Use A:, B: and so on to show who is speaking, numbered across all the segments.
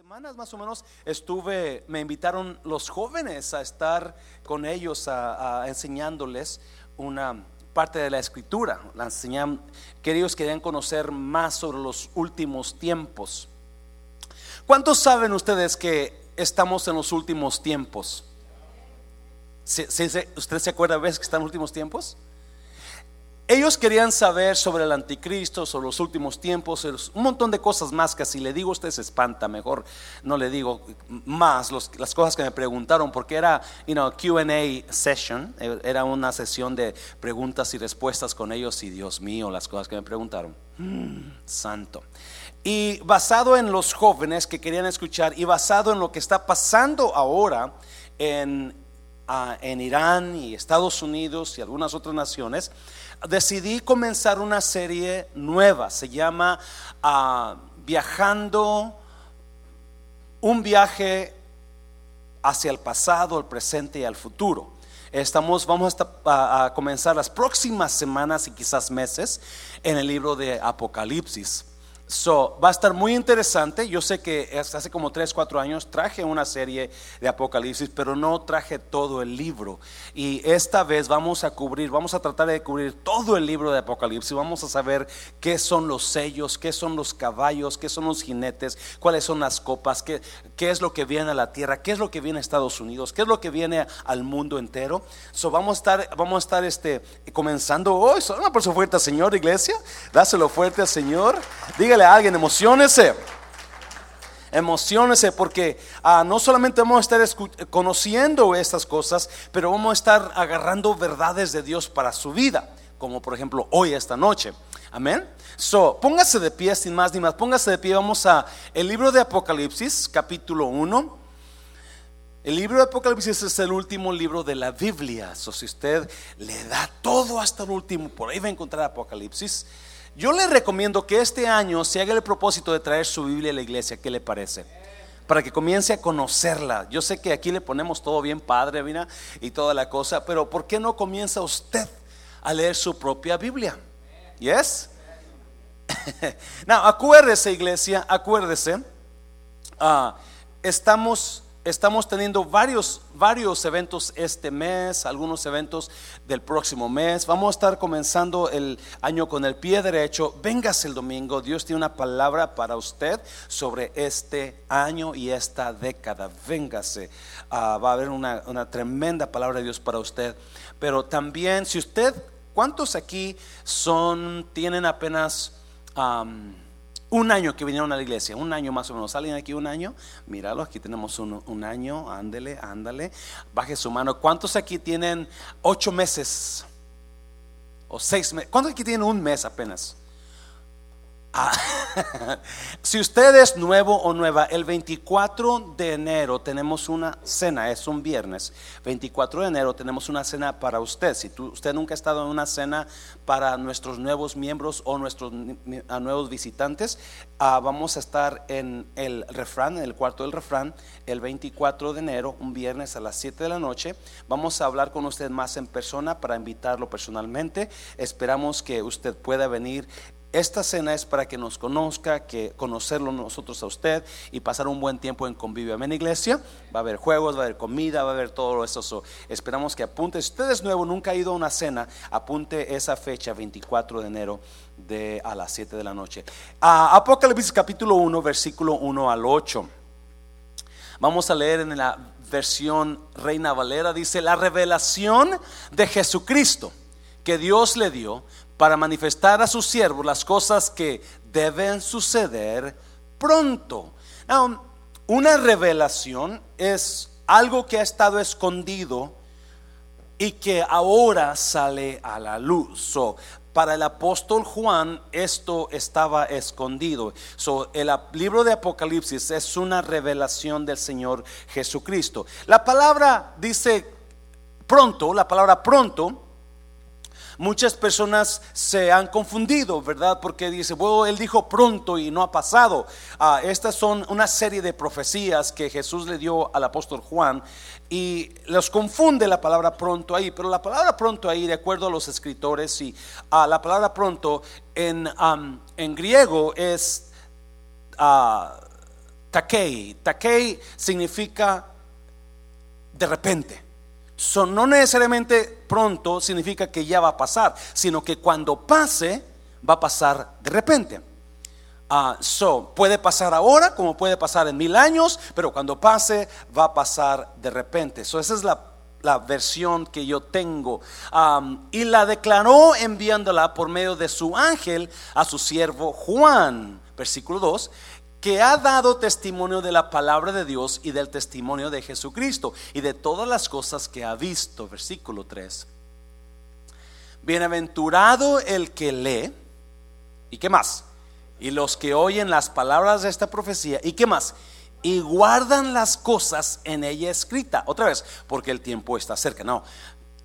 A: semanas más o menos estuve, me invitaron los jóvenes a estar con ellos, a, enseñándoles una parte de la escritura. La enseñan, que ellos querían conocer más sobre los últimos tiempos. ¿Cuántos saben ustedes que estamos en los últimos tiempos? ¿Usted se acuerda ¿ves que están en los últimos tiempos? Ellos querían saber sobre el anticristo, sobre los últimos tiempos, un montón de cosas más que si le digo usted se espanta, mejor no le digo más las cosas que me preguntaron, porque era you know, QA session, era una sesión de preguntas y respuestas con ellos y Dios mío, las cosas que me preguntaron. Mm, santo. Y basado en los jóvenes que querían escuchar y basado en lo que está pasando ahora en, ah, en Irán y Estados Unidos y algunas otras naciones, decidí comenzar una serie nueva, se llama ah, Viajando, un viaje hacia el pasado, el presente y el futuro. Estamos, vamos a, a comenzar las próximas semanas y quizás meses en el libro de Apocalipsis. So, va a estar muy interesante. Yo sé que hace como 3, 4 años traje una serie de Apocalipsis, pero no traje todo el libro. Y esta vez vamos a cubrir, vamos a tratar de cubrir todo el libro de Apocalipsis. Vamos a saber qué son los sellos, qué son los caballos, qué son los jinetes, cuáles son las copas, qué, qué es lo que viene a la tierra, qué es lo que viene a Estados Unidos, qué es lo que viene al mundo entero. So, vamos a estar, vamos a estar este, comenzando hoy. una persona fuerte Señor, iglesia. Dáselo fuerte al Señor. Dígale a alguien, emocionese. Emocionese porque ah, no solamente vamos a estar conociendo estas cosas, pero vamos a estar agarrando verdades de Dios para su vida, como por ejemplo hoy, esta noche. Amén. So, póngase de pie sin más ni más. Póngase de pie. Vamos a el libro de Apocalipsis, capítulo 1. El libro de Apocalipsis es el último libro de la Biblia. So, si usted le da todo hasta el último, por ahí va a encontrar Apocalipsis. Yo le recomiendo que este año se haga el propósito de traer su Biblia a la iglesia. ¿Qué le parece? Para que comience a conocerla. Yo sé que aquí le ponemos todo bien padre, mira, y toda la cosa, pero ¿por qué no comienza usted a leer su propia Biblia? ¿Yes? no, acuérdese, iglesia, acuérdese. Ah, estamos estamos teniendo varios, varios eventos este mes, algunos eventos del próximo mes. Vamos a estar comenzando el año con el pie derecho. Véngase el domingo. Dios tiene una palabra para usted sobre este año y esta década. Véngase. Ah, va a haber una, tremenda palabra de Dios para usted. Pero también, si usted, ¿cuántos aquí son, tienen apenas un año que vinieron a la iglesia, un año más o menos. ¿Salen aquí un año? Míralo, aquí tenemos un, un año, ándele, ándale. Baje su mano. ¿Cuántos aquí tienen ocho meses? O seis meses. ¿Cuántos aquí tienen un mes apenas? Ah, si usted es nuevo o nueva, el 24 de enero tenemos una cena, es un viernes. 24 de enero tenemos una cena para usted. Si usted nunca ha estado en una cena para nuestros nuevos miembros o nuestros nuevos visitantes, ah, vamos a estar en el refrán, en el cuarto del refrán, el 24 de enero, un viernes a las 7 de la noche. Vamos a hablar con usted más en persona para invitarlo personalmente. Esperamos que usted pueda venir esta cena es para que nos conozca, que conocerlo nosotros a usted y pasar un buen tiempo en convivio. Amén, iglesia. Va a haber juegos, va a haber comida, va a haber todo eso. esperamos que apunte. Si usted es nuevo, nunca ha ido a una cena, apunte esa fecha, 24 de enero, de a las 7 de la noche. Apocalipsis capítulo 1, versículo 1 al 8. Vamos a leer en la versión Reina Valera. Dice, la revelación de Jesucristo que Dios le dio para manifestar a sus siervos las cosas que deben suceder pronto. una revelación es algo que ha estado escondido y que ahora sale a la luz. para el apóstol Juan esto estaba escondido. el libro de Apocalipsis es una revelación del Señor Jesucristo. La palabra dice pronto, la palabra pronto Muchas personas se han confundido, ¿verdad? Porque dice, bueno, él dijo pronto y no ha pasado. Ah, estas son una serie de profecías que Jesús le dio al apóstol Juan y los confunde la palabra pronto ahí, pero la palabra pronto ahí, de acuerdo a los escritores, y a la palabra pronto en, en griego es uh, Takei. Takei significa de repente. So, no necesariamente pronto significa que ya va a pasar, sino que cuando pase, va a pasar de repente. Ah, so, puede pasar ahora como puede pasar en mil años, pero cuando pase va a pasar de repente. So, esa es la, versión que yo tengo. y la declaró enviándola por medio de su ángel a su siervo Juan, versículo 2, que ha dado testimonio de la palabra de Dios y del testimonio de Jesucristo y de todas las cosas que ha visto. Versículo 3. Bienaventurado el que lee. ¿Y qué más? Y los que oyen las palabras de esta profecía. ¿Y qué más? Y guardan las cosas en ella escrita. Otra vez, porque el tiempo está cerca. No.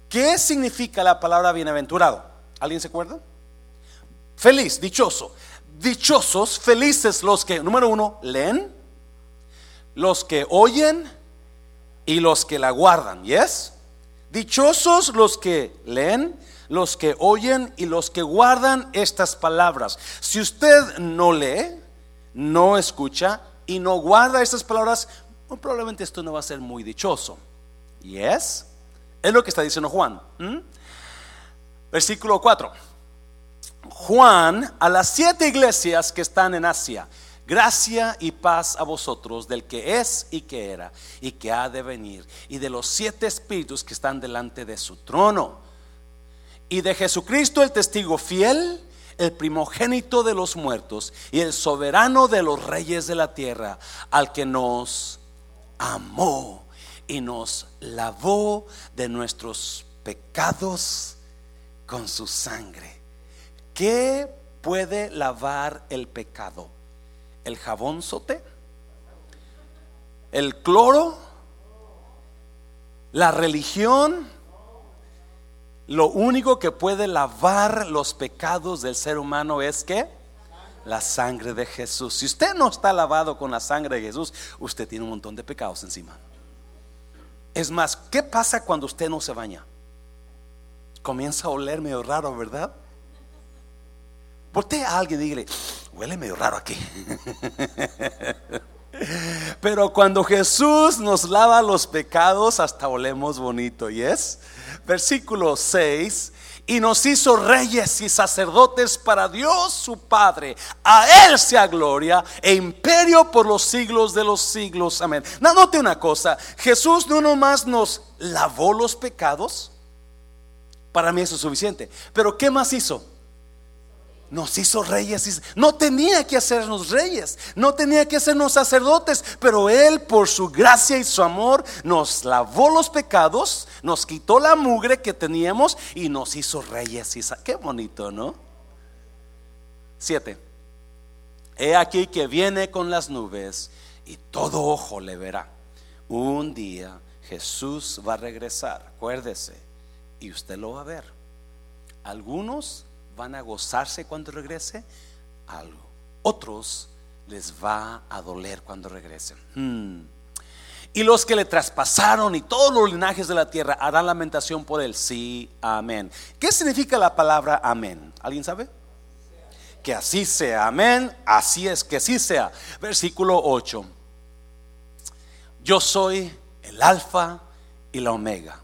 A: ¿Qué significa la palabra bienaventurado? ¿Alguien se acuerda? Feliz, dichoso dichosos, felices los que, número uno, leen, los que oyen y los que la guardan. ¿Yes? Dichosos los que leen, los que oyen y los que guardan estas palabras. Si usted no lee, no escucha y no guarda estas palabras, probablemente esto no va a ser muy dichoso. ¿Yes? Es lo que está diciendo Juan. Versículo 4. Juan a las siete iglesias que están en Asia. Gracia y paz a vosotros del que es y que era y que ha de venir y de los siete espíritus que están delante de su trono y de Jesucristo el testigo fiel, el primogénito de los muertos y el soberano de los reyes de la tierra, al que nos amó y nos lavó de nuestros pecados con su sangre ¿Qué puede lavar el pecado? ¿El jabón sote? ¿El cloro? ¿La religión? Lo único que puede lavar los pecados del ser humano es que la sangre de Jesús. Si usted no está lavado con la sangre de Jesús, usted tiene un montón de pecados encima. Es más, ¿qué pasa cuando usted no se baña? Comienza a oler medio raro, ¿verdad? Voltea a alguien y dígale, huele medio raro aquí. Pero cuando Jesús nos lava los pecados, hasta olemos bonito. ¿Y es? Versículo 6. Y nos hizo reyes y sacerdotes para Dios su Padre. A Él sea gloria e imperio por los siglos de los siglos. Amén. note una cosa. Jesús no nomás nos lavó los pecados. Para mí eso es suficiente. Pero ¿qué más hizo? Nos hizo reyes. No tenía que hacernos reyes, no tenía que hacernos sacerdotes, pero Él por su gracia y su amor nos lavó los pecados, nos quitó la mugre que teníamos y nos hizo reyes. Qué bonito, ¿no? Siete. He aquí que viene con las nubes y todo ojo le verá. Un día Jesús va a regresar, acuérdese, y usted lo va a ver. Algunos van a gozarse cuando regrese, algo. Otros les va a doler cuando regresen. Hmm. Y los que le traspasaron y todos los linajes de la tierra harán lamentación por él. Sí, amén. ¿Qué significa la palabra amén? ¿Alguien sabe? Que así sea, amén. Así es, que así sea. Versículo 8. Yo soy el alfa y la omega,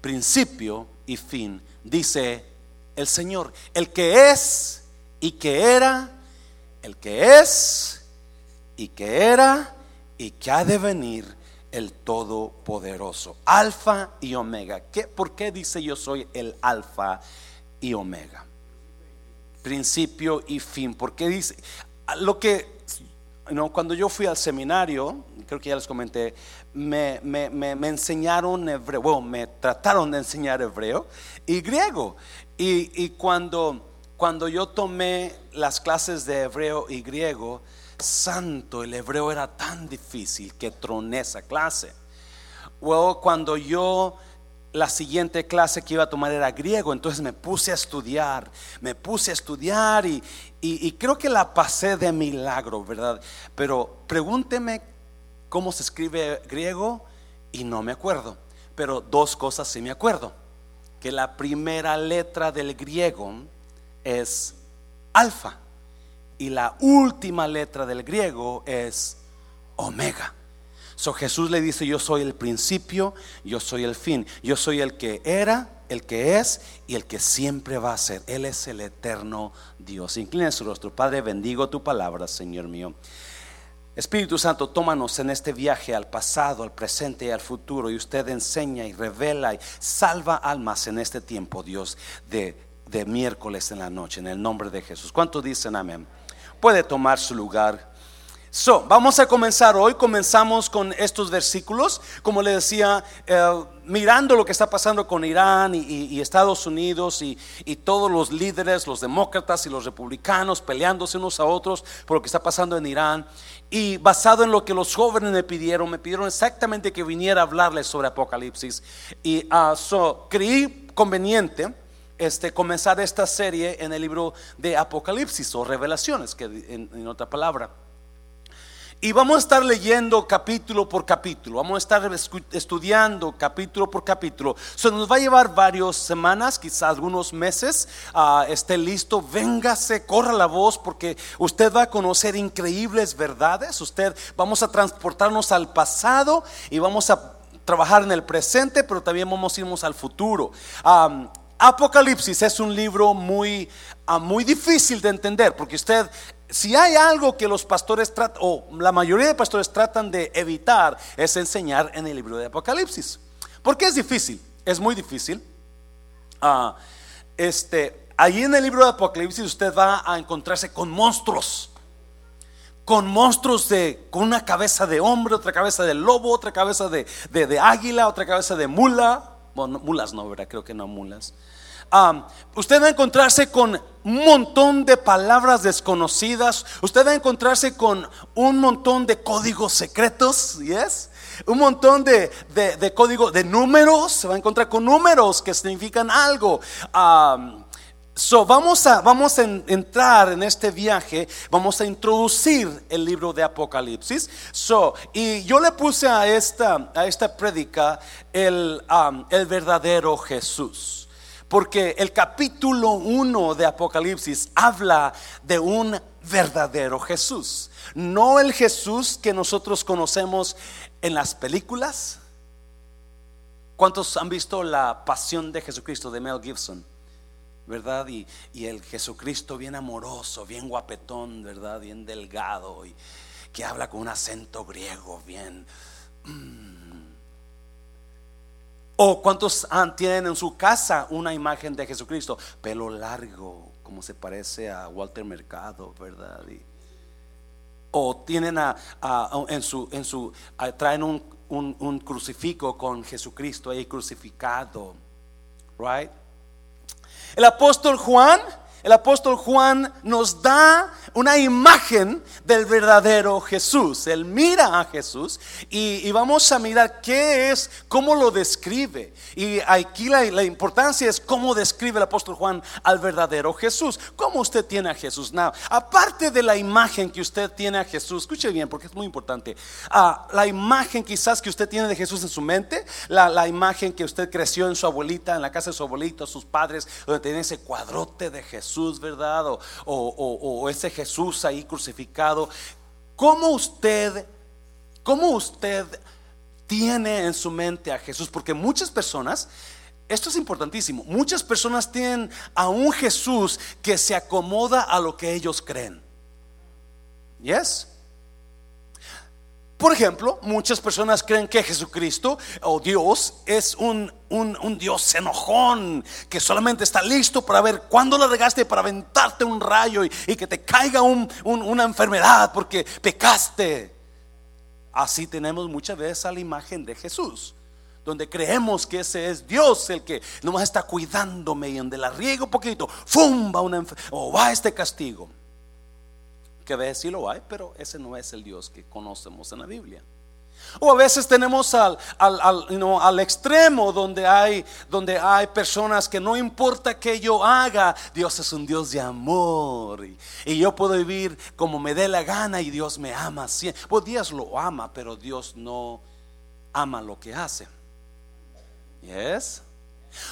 A: principio y fin, dice el Señor, el que es y que era, el que es y que era y que ha de venir el Todopoderoso, Alfa y Omega. ¿Qué, ¿Por qué dice yo soy el Alfa y Omega? Principio y fin. Porque dice, lo que, no, cuando yo fui al seminario, creo que ya les comenté, me, me, me, me enseñaron hebreo, bueno, me trataron de enseñar hebreo y griego. Y, cuando, cuando yo tomé las clases de hebreo y griego, santo, el hebreo era tan difícil que troné esa clase. Luego cuando yo la siguiente clase que iba a tomar era griego, entonces me puse a estudiar, me puse a estudiar y, y, creo que la pasé de milagro, ¿verdad? Pero pregúnteme cómo se escribe griego y no me acuerdo, pero dos cosas sí me acuerdo que la primera letra del griego es alfa y la última letra del griego es Omega. So Jesús le dice, yo soy el principio, yo soy el fin, yo soy el que era, el que es y el que siempre va a ser. Él es el eterno Dios. Inclina su rostro, Padre, bendigo tu palabra, Señor mío. Espíritu Santo, tómanos en este viaje al pasado, al presente y al futuro. Y usted enseña y revela y salva almas en este tiempo, Dios, de, de miércoles en la noche, en el nombre de Jesús. ¿Cuántos dicen amén? Puede tomar su lugar. So, vamos a comenzar hoy. Comenzamos con estos versículos. Como le decía, eh, mirando lo que está pasando con Irán y, Estados Unidos y, todos los líderes, los demócratas y los republicanos peleándose unos a otros por lo que está pasando en Irán. Y basado en lo que los jóvenes me pidieron, me pidieron exactamente que viniera a hablarles sobre Apocalipsis. Y uh, so, creí conveniente. Este, comenzar esta serie en el libro de Apocalipsis o Revelaciones, que en otra palabra. Y vamos a estar leyendo capítulo por capítulo, vamos a estar estudiando capítulo por capítulo. Se nos va a llevar varias semanas, quizás algunos meses. Uh, esté listo, véngase, corra la voz, porque usted va a conocer increíbles verdades. Usted vamos a transportarnos al pasado y vamos a trabajar en el presente, pero también vamos a irnos al futuro. Apocalipsis es un libro muy, ah, muy difícil de entender, porque usted si hay algo que los pastores tratan, o la mayoría de pastores tratan de evitar, es enseñar en el libro de Apocalipsis. Porque es difícil, es muy difícil. Ah, este, ahí en el libro de Apocalipsis usted va a encontrarse con monstruos. Con monstruos de, con una cabeza de hombre, otra cabeza de lobo, otra cabeza de, águila, otra cabeza de mula. Bueno, mulas no, ¿verdad? Creo que no mulas usted va a encontrarse con un montón de palabras desconocidas, usted va a encontrarse con un montón de códigos secretos, ¿yes? Un montón de, de, códigos, de números, se va a encontrar con números que significan algo. So, vamos a, vamos a entrar en este viaje, vamos a introducir el libro de Apocalipsis. So, y yo le puse a esta, a esta prédica el, el verdadero Jesús. Porque el capítulo 1 de Apocalipsis habla de un verdadero Jesús. No el Jesús que nosotros conocemos en las películas. ¿Cuántos han visto la pasión de Jesucristo de Mel Gibson? ¿Verdad? Y, el Jesucristo bien amoroso, bien guapetón, ¿verdad? Bien delgado y que habla con un acento griego, bien... Mm, ¿O cuántos tienen en su casa una imagen de Jesucristo? Pelo largo, como se parece a Walter Mercado, ¿verdad? o tienen a, en su, en su traen un, un, un crucifijo con Jesucristo ahí crucificado, right? El apóstol Juan el apóstol Juan nos da una imagen del verdadero Jesús. Él mira a Jesús y, vamos a mirar qué es, cómo lo describe. Y aquí la, la, importancia es cómo describe el apóstol Juan al verdadero Jesús. ¿Cómo usted tiene a Jesús? Now, aparte de la imagen que usted tiene a Jesús, escuche bien porque es muy importante. Ah, la imagen quizás que usted tiene de Jesús en su mente, la, la imagen que usted creció en su abuelita, en la casa de su abuelito, sus padres, donde tiene ese cuadrote de Jesús ¿verdad? O, ese Jesús ahí crucificado. ¿Cómo usted, cómo usted tiene en su mente a Jesús? Porque muchas personas, esto es importantísimo, muchas personas tienen a un Jesús que se acomoda a lo que ellos creen. ¿Yes? Por ejemplo, muchas personas creen que Jesucristo o Dios es un, un, Dios enojón que solamente está listo para ver cuándo la regaste para aventarte un rayo y, que te caiga una enfermedad porque pecaste. Así tenemos muchas veces a la imagen de Jesús donde creemos que ese es Dios el que nomás está cuidándome y donde la riego un poquito, ¡fum! va una o va este castigo que a veces sí lo hay, pero ese no es el Dios que conocemos en la Biblia. O a veces tenemos al, al, extremo donde hay, donde hay personas que no importa que yo haga, Dios es un Dios de amor. Y, yo puedo vivir como me dé la gana y Dios me ama. Pues Dios lo ama, pero Dios no ama lo que hace. ¿Yes?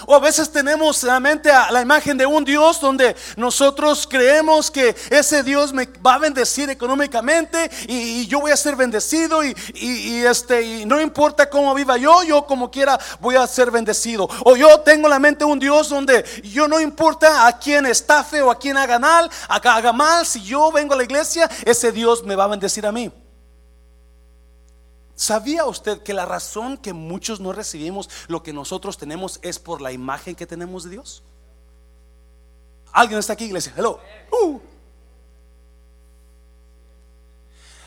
A: O a veces tenemos la mente a la imagen de un Dios donde nosotros creemos que ese Dios me va a bendecir económicamente y, yo voy a ser bendecido y, este y no importa cómo viva yo, yo como quiera voy a ser bendecido. O yo tengo en la mente un Dios donde yo no importa a quién estafe o a quién haga mal, haga mal, si yo vengo a la iglesia, ese Dios me va a bendecir a mí. ¿Sabía usted que la razón que muchos no recibimos lo que nosotros tenemos es por la imagen que tenemos de Dios? ¿Alguien está aquí, iglesia? Hello. Uh.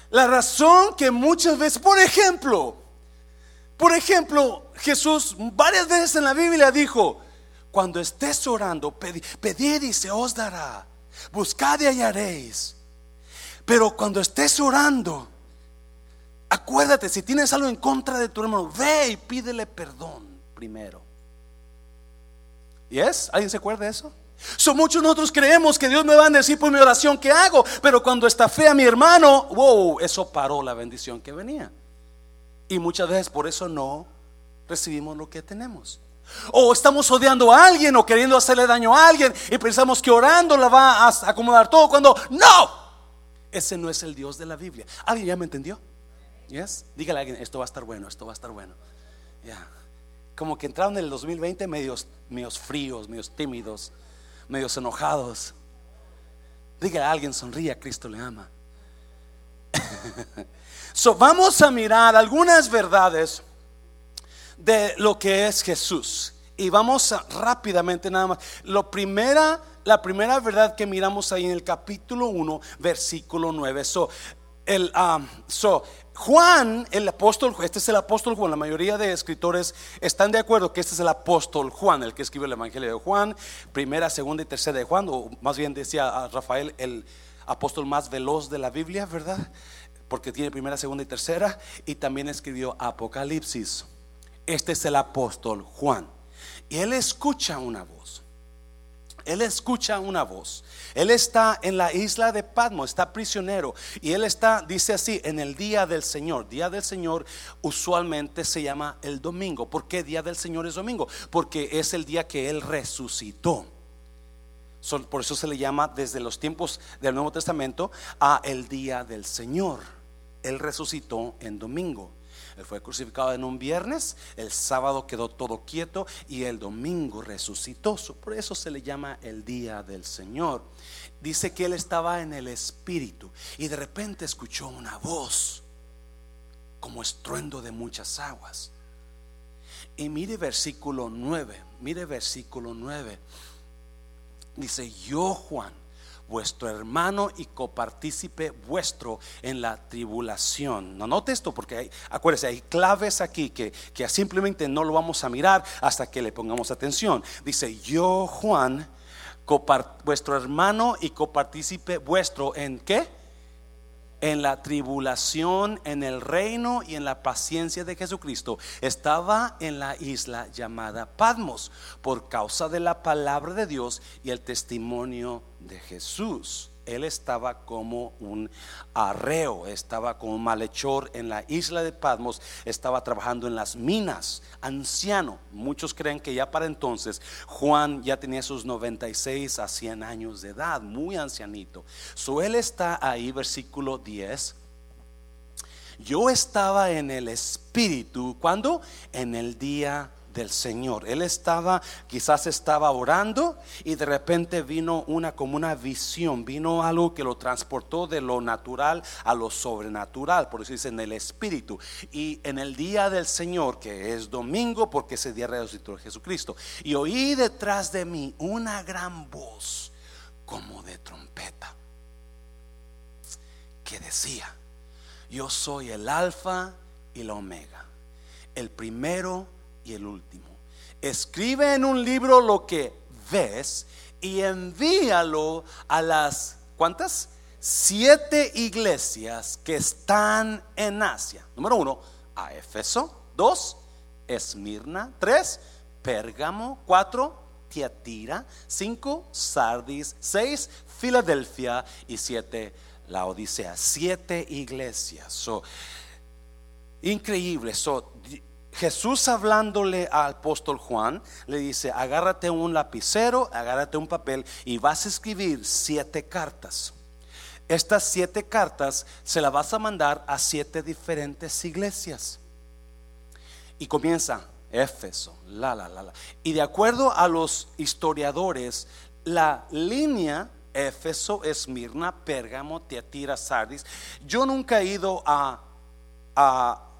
A: La razón que muchas veces, por ejemplo, por ejemplo, Jesús varias veces en la Biblia dijo, cuando estés orando, pedid y se os dará, buscad y hallaréis. Pero cuando estés orando, Acuérdate, si tienes algo en contra de tu hermano, ve y pídele perdón primero. ¿Y es? ¿Alguien se acuerda de eso? So, muchos nosotros creemos que Dios me va a decir por mi oración que hago, pero cuando está fea mi hermano, wow, eso paró la bendición que venía. Y muchas veces por eso no recibimos lo que tenemos. O estamos odiando a alguien o queriendo hacerle daño a alguien y pensamos que orando la va a acomodar todo cuando no, ese no es el Dios de la Biblia. ¿Alguien ya me entendió? Yes? Dígale a alguien, esto va a estar bueno, esto va a estar bueno. Ya. Como que entraron en el 2020 medios, medios fríos, medios tímidos, medios enojados. Dígale a alguien, sonríe, Cristo le ama. so, vamos a mirar algunas verdades de lo que es Jesús. Y vamos rápidamente nada más. Lo primera, la primera verdad que miramos ahí en el capítulo 1, versículo 9. So, el, um, so, Juan, el apóstol, este es el apóstol Juan, la mayoría de escritores están de acuerdo que este es el apóstol Juan, el que escribió el Evangelio de Juan, primera, segunda y tercera de Juan, o más bien decía Rafael, el apóstol más veloz de la Biblia, ¿verdad? Porque tiene primera, segunda y tercera, y también escribió Apocalipsis. Este es el apóstol Juan, y él escucha una voz. Él escucha una voz. Él está en la isla de Patmos, está prisionero. Y él está, dice así, en el día del Señor. Día del Señor usualmente se llama el domingo. ¿Por qué día del Señor es domingo? Porque es el día que Él resucitó. Por eso se le llama desde los tiempos del Nuevo Testamento a el día del Señor. Él resucitó en domingo. Fue crucificado en un viernes, el sábado quedó todo quieto y el domingo resucitó. Por eso se le llama el día del Señor. Dice que él estaba en el espíritu y de repente escuchó una voz como estruendo de muchas aguas. Y mire versículo 9, mire versículo 9. Dice, yo Juan vuestro hermano y copartícipe vuestro en la tribulación. No note esto porque hay, acuérdese, hay claves aquí que, que simplemente no lo vamos a mirar hasta que le pongamos atención. Dice, yo Juan, vuestro hermano y copartícipe vuestro en qué? En la tribulación, en el reino y en la paciencia de Jesucristo, estaba en la isla llamada Patmos por causa de la palabra de Dios y el testimonio de Jesús él estaba como un arreo, estaba como un malhechor en la isla de Patmos, estaba trabajando en las minas, anciano. Muchos creen que ya para entonces Juan ya tenía sus 96 a 100 años de edad, muy ancianito. So él está ahí, versículo 10. Yo estaba en el espíritu, cuando En el día del Señor. Él estaba, quizás estaba orando y de repente vino una como una visión, vino algo que lo transportó de lo natural a lo sobrenatural, por eso dice en el Espíritu. Y en el día del Señor, que es domingo, porque ese día resucitó Jesucristo, y oí detrás de mí una gran voz como de trompeta que decía, yo soy el alfa y la omega, el primero y el último. Escribe en un libro lo que ves y envíalo a las, ¿cuántas? Siete iglesias que están en Asia. Número uno, a Éfeso. Dos, Esmirna. Tres, Pérgamo. Cuatro, Tiatira. Cinco, Sardis. Seis, Filadelfia. Y siete, la Odisea. Siete iglesias. So, increíble. Jesús hablándole al apóstol Juan, le dice, agárrate un lapicero, agárrate un papel y vas a escribir siete cartas. Estas siete cartas se las vas a mandar a siete diferentes iglesias. Y comienza Éfeso, la, la, la, la. Y de acuerdo a los historiadores, la línea Éfeso, Esmirna, Pérgamo, Tiatira, Sardis. Yo nunca he ido a, a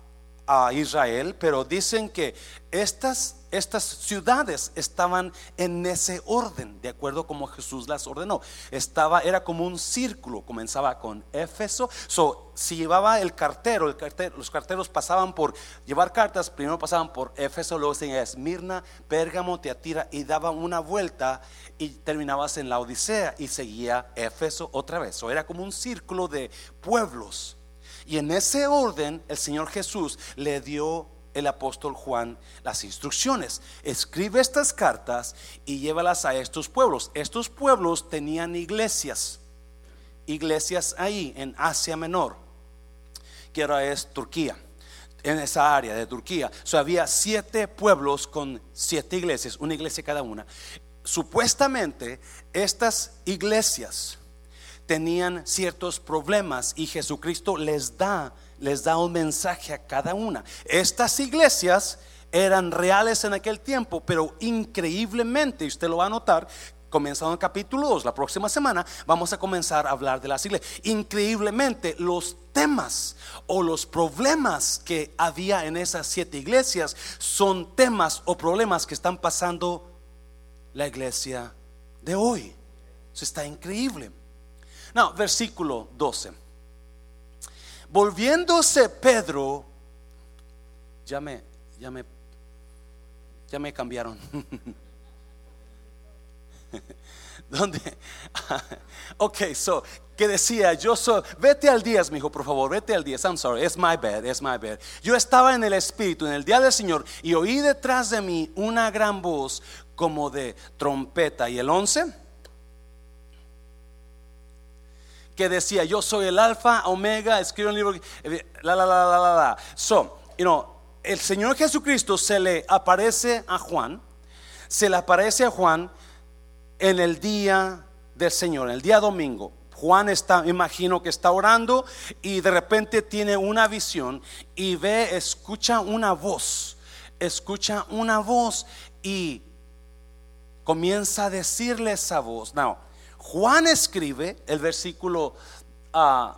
A: a Israel, pero dicen que estas, estas ciudades estaban en ese orden, de acuerdo como Jesús las ordenó. Estaba, era como un círculo, comenzaba con Éfeso. So, si llevaba el cartero, los carteros pasaban por llevar cartas, primero pasaban por Éfeso, luego seguía Esmirna, Pérgamo, Teatira y daban una vuelta y terminabas en la Odisea y seguía Éfeso otra vez. O era como un círculo de pueblos. Y en ese orden el Señor Jesús le dio el apóstol Juan las instrucciones. Escribe estas cartas y llévalas a estos pueblos. Estos pueblos tenían iglesias, iglesias ahí en Asia Menor, que ahora es Turquía, en esa área de Turquía. O había siete pueblos con siete iglesias, una iglesia cada una. Supuestamente estas iglesias tenían ciertos problemas y Jesucristo les da, les da un mensaje a cada una. Estas iglesias eran reales en aquel tiempo, pero increíblemente, usted lo va a notar, comenzando en capítulo 2, la próxima semana, vamos a comenzar a hablar de las iglesias. Increíblemente, los temas o los problemas que había en esas siete iglesias son temas o problemas que están pasando la iglesia de hoy. Está increíble. No, versículo 12. Volviéndose Pedro, ya me, ya me, ya me cambiaron. ¿Dónde? ok, so, que decía, yo soy, vete al 10, mi hijo, por favor, vete al 10. I'm sorry, it's my bad, it's my bad. Yo estaba en el Espíritu, en el día del Señor, y oí detrás de mí una gran voz como de trompeta. ¿Y el 11? Que decía, yo soy el alfa, omega, escribo en el libro, la, la, la, la, la, la. So, you know, el Señor Jesucristo se le aparece a Juan, se le aparece a Juan en el día del Señor, en el día domingo. Juan está, imagino que está orando y de repente tiene una visión y ve, escucha una voz, escucha una voz y comienza a decirle esa voz. Now, Juan escribe el versículo 10, ah,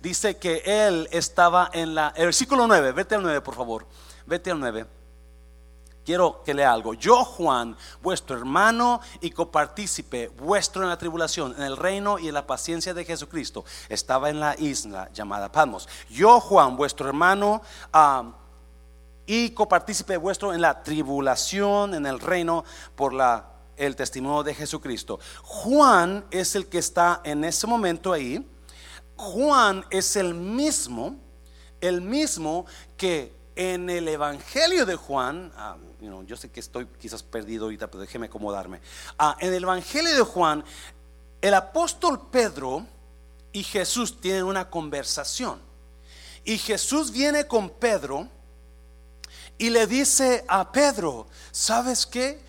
A: dice que él estaba en la... El versículo 9, vete al 9 por favor, vete al 9. Quiero que lea algo. Yo, Juan, vuestro hermano y copartícipe, vuestro en la tribulación, en el reino y en la paciencia de Jesucristo, estaba en la isla llamada Palmos. Yo, Juan, vuestro hermano ah, y copartícipe vuestro en la tribulación, en el reino por la el testimonio de Jesucristo. Juan es el que está en ese momento ahí. Juan es el mismo, el mismo que en el Evangelio de Juan, ah, yo sé que estoy quizás perdido ahorita, pero déjeme acomodarme. Ah, en el Evangelio de Juan, el apóstol Pedro y Jesús tienen una conversación. Y Jesús viene con Pedro y le dice a Pedro, ¿sabes qué?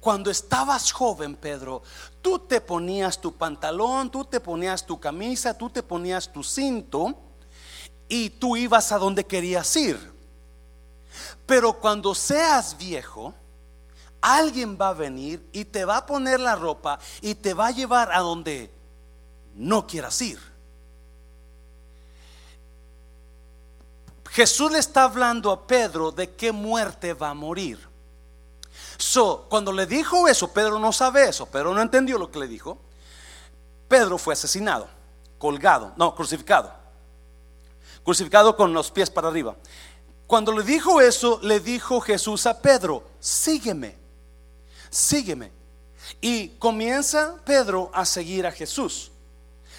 A: Cuando estabas joven, Pedro, tú te ponías tu pantalón, tú te ponías tu camisa, tú te ponías tu cinto y tú ibas a donde querías ir. Pero cuando seas viejo, alguien va a venir y te va a poner la ropa y te va a llevar a donde no quieras ir. Jesús le está hablando a Pedro de qué muerte va a morir. So, cuando le dijo eso, Pedro no sabe eso, Pedro no entendió lo que le dijo. Pedro fue asesinado, colgado, no, crucificado. Crucificado con los pies para arriba. Cuando le dijo eso, le dijo Jesús a Pedro, sígueme, sígueme. Y comienza Pedro a seguir a Jesús.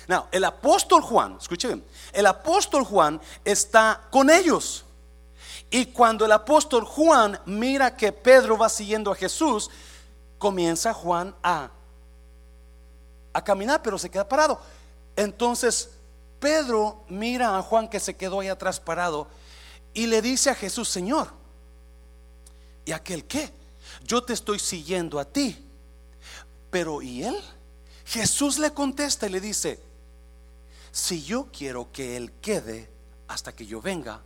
A: Now, el apóstol Juan, escuche bien, el apóstol Juan está con ellos. Y cuando el apóstol Juan mira que Pedro va siguiendo a Jesús, comienza Juan a, a caminar, pero se queda parado. Entonces Pedro mira a Juan que se quedó ahí atrás parado y le dice a Jesús, Señor, ¿y aquel qué? Yo te estoy siguiendo a ti. Pero ¿y él? Jesús le contesta y le dice, si yo quiero que él quede hasta que yo venga,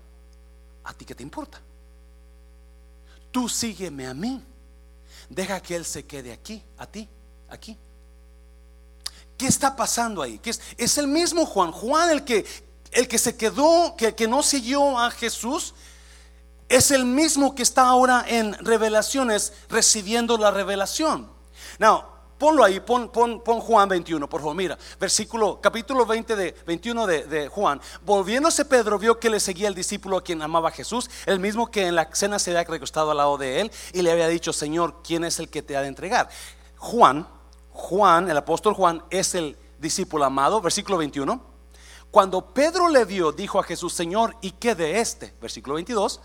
A: ¿a ti qué te importa? Tú sígueme a mí. Deja que él se quede aquí, a ti, aquí. ¿Qué está pasando ahí? ¿Qué es? el mismo Juan, Juan el que el que se quedó, que, que no siguió a Jesús, es el mismo que está ahora en revelaciones recibiendo la revelación. Ponlo ahí, pon, pon, pon, Juan 21, por favor, mira, versículo, capítulo 20 de, 21 de, Juan. Volviéndose Pedro vio que le seguía el discípulo a quien amaba Jesús, el mismo que en la cena se había recostado al lado de él y le había dicho, Señor, ¿quién es el que te ha de entregar? Juan, Juan, el apóstol Juan, es el discípulo amado, versículo 21 cuando Pedro le vio, dijo a Jesús, Señor, ¿y qué de este? Versículo 22.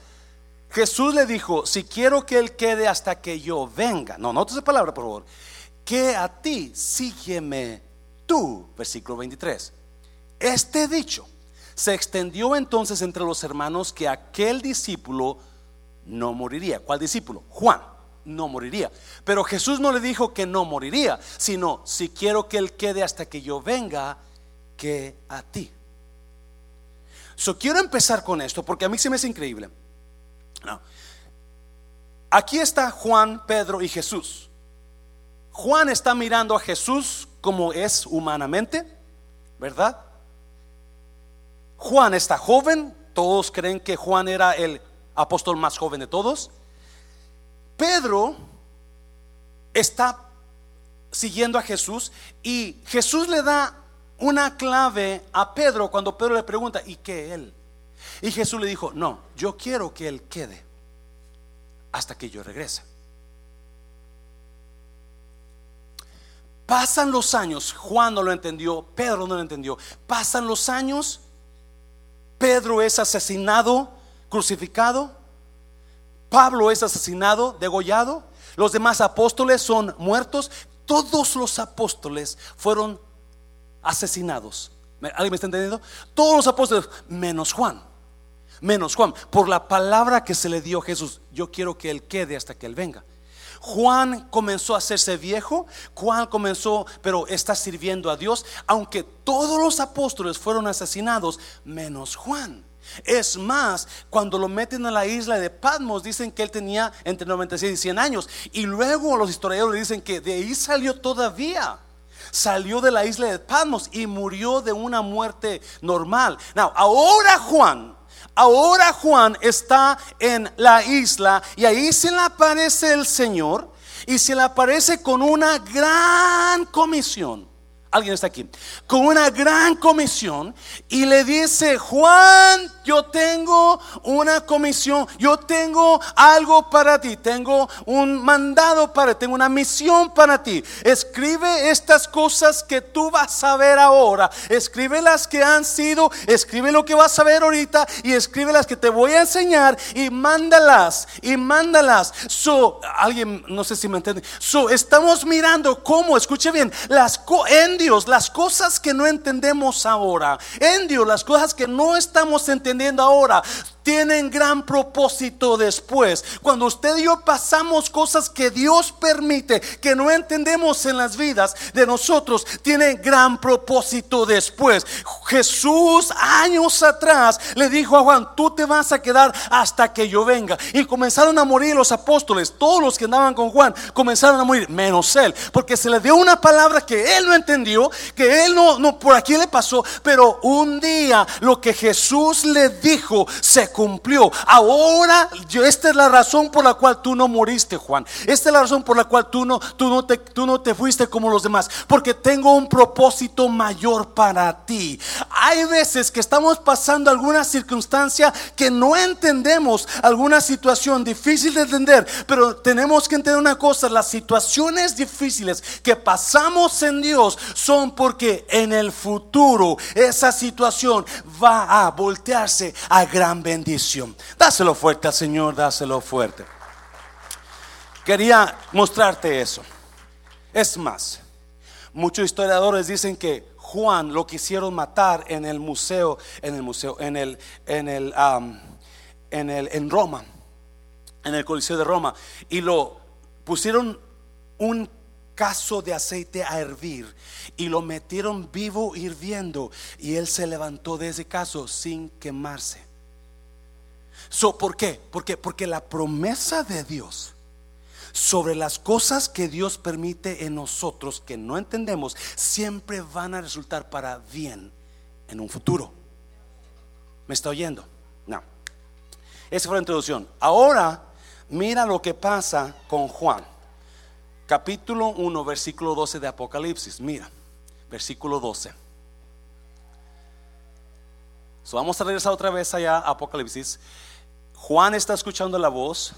A: Jesús le dijo, si quiero que él quede hasta que yo venga. No, no esa palabra, por favor. Que a ti, sígueme tú. Versículo 23. Este dicho se extendió entonces entre los hermanos que aquel discípulo no moriría. ¿Cuál discípulo? Juan no moriría. Pero Jesús no le dijo que no moriría, sino si quiero que él quede hasta que yo venga, que a ti. So, quiero empezar con esto porque a mí se me hace increíble. Aquí está Juan, Pedro y Jesús. Juan está mirando a Jesús como es humanamente, ¿verdad? Juan está joven, todos creen que Juan era el apóstol más joven de todos. Pedro está siguiendo a Jesús y Jesús le da una clave a Pedro cuando Pedro le pregunta, ¿y qué él? Y Jesús le dijo, no, yo quiero que él quede hasta que yo regrese. Pasan los años, Juan no lo entendió, Pedro no lo entendió. Pasan los años, Pedro es asesinado, crucificado, Pablo es asesinado, degollado, los demás apóstoles son muertos, todos los apóstoles fueron asesinados. ¿Alguien me está entendiendo? Todos los apóstoles, menos Juan. Menos Juan. Por la palabra que se le dio a Jesús, yo quiero que él quede hasta que él venga. Juan comenzó a hacerse viejo, Juan comenzó, pero está sirviendo a Dios, aunque todos los apóstoles fueron asesinados, menos Juan. Es más, cuando lo meten a la isla de Patmos, dicen que él tenía entre 96 y 100 años. Y luego los historiadores dicen que de ahí salió todavía salió de la isla de Patmos y murió de una muerte normal. Now, ahora Juan, ahora Juan está en la isla y ahí se le aparece el Señor y se le aparece con una gran comisión. Alguien está aquí. Con una gran comisión y le dice, Juan, yo tengo una comisión, yo tengo algo para ti, tengo un mandado para ti, tengo una misión para ti. Escribe estas cosas que tú vas a ver ahora, escribe las que han sido, escribe lo que vas a ver ahorita y escribe las que te voy a enseñar y mándalas y mándalas. So, alguien, no sé si me entiende. So, estamos mirando cómo, escuche bien, las en Dios, las cosas que no entendemos ahora, en Dios, las cosas que no estamos entendiendo ahora, tienen gran propósito después. Cuando usted y yo pasamos cosas que Dios permite, que no entendemos en las vidas de nosotros, tienen gran propósito después. Jesús años atrás le dijo a Juan, tú te vas a quedar hasta que yo venga. Y comenzaron a morir los apóstoles, todos los que andaban con Juan, comenzaron a morir, menos él, porque se le dio una palabra que él no entendió, que él no, no por aquí le pasó, pero un día lo que Jesús le dijo se cumplió. Ahora, yo, esta es la razón por la cual tú no moriste, Juan. Esta es la razón por la cual tú no, tú no, te, tú no te fuiste como los demás. Porque tengo un propósito mayor para ti. Hay veces que estamos pasando alguna circunstancia que no entendemos, alguna situación difícil de entender. Pero tenemos que entender una cosa, las situaciones difíciles que pasamos en Dios son porque en el futuro esa situación va a voltearse a gran bendición. Dáselo fuerte al Señor, dáselo fuerte. Quería mostrarte eso. Es más, muchos historiadores dicen que Juan lo quisieron matar en el museo, en el museo, en el, en el, en, el, en Roma, en el Coliseo de Roma, y lo pusieron un caso de aceite a hervir y lo metieron vivo hirviendo y él se levantó de ese caso sin quemarse. So, ¿Por qué? Porque, porque la promesa de Dios sobre las cosas que Dios permite en nosotros que no entendemos siempre van a resultar para bien en un futuro. ¿Me está oyendo? No. Esa fue la introducción. Ahora, mira lo que pasa con Juan. Capítulo 1, versículo 12 de Apocalipsis. Mira, versículo 12. vamos a regresar otra vez allá a Apocalipsis. Juan está escuchando la voz.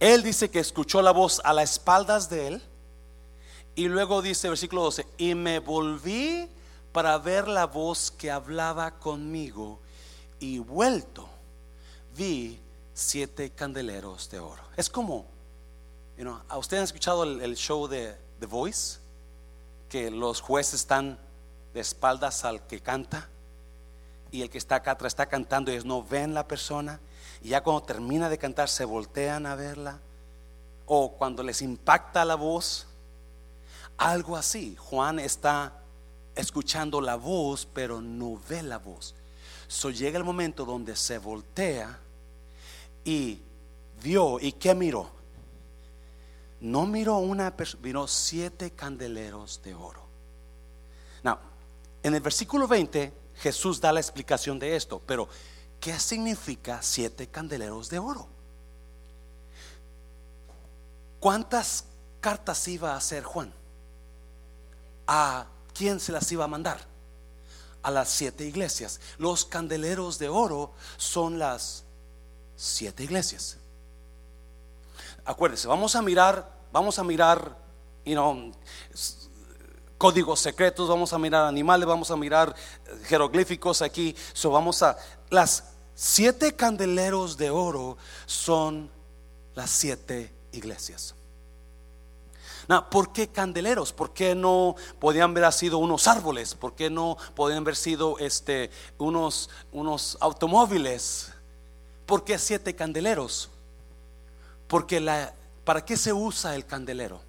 A: Él dice que escuchó la voz a las espaldas de él. Y luego dice, versículo 12, y me volví para ver la voz que hablaba conmigo. Y vuelto, vi siete candeleros de oro. Es como Know, ¿Ustedes han escuchado el, show de The Voice? Que los jueces están de espaldas al que canta y el que está acá atrás está cantando y ellos no ven la persona y ya cuando termina de cantar se voltean a verla o cuando les impacta la voz, algo así. Juan está escuchando la voz pero no ve la voz. So llega el momento donde se voltea y vio y qué miró no miró una persona, miró siete candeleros de oro. Now, en el versículo 20 Jesús da la explicación de esto, pero ¿qué significa siete candeleros de oro? ¿Cuántas cartas iba a hacer Juan? ¿A quién se las iba a mandar? A las siete iglesias. Los candeleros de oro son las siete iglesias. Acuérdense, vamos a mirar vamos a mirar, you know, códigos secretos, vamos a mirar animales, vamos a mirar jeroglíficos aquí. So vamos a las siete candeleros de oro son las siete iglesias. ¿Por qué candeleros? ¿Por qué no podían haber sido unos árboles? ¿Por qué no podían haber sido este, unos, unos automóviles? ¿Por qué siete candeleros? Porque la, ¿Para qué se usa el candelero?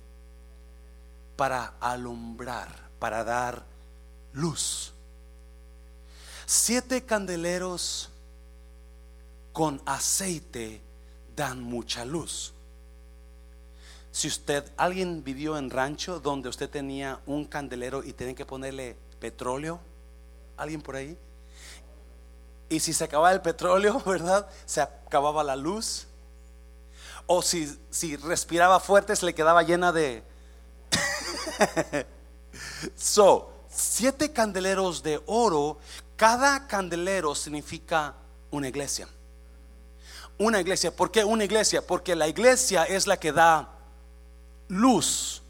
A: Para alumbrar, para dar luz. Siete candeleros con aceite dan mucha luz. Si usted, alguien vivió en rancho donde usted tenía un candelero y tenía que ponerle petróleo, alguien por ahí, y si se acababa el petróleo, ¿verdad? Se acababa la luz. O si, si respiraba fuerte se le quedaba llena de... so, siete candeleros de oro, cada candelero significa una iglesia. Una iglesia, ¿por qué una iglesia? Porque la iglesia es la que da luz.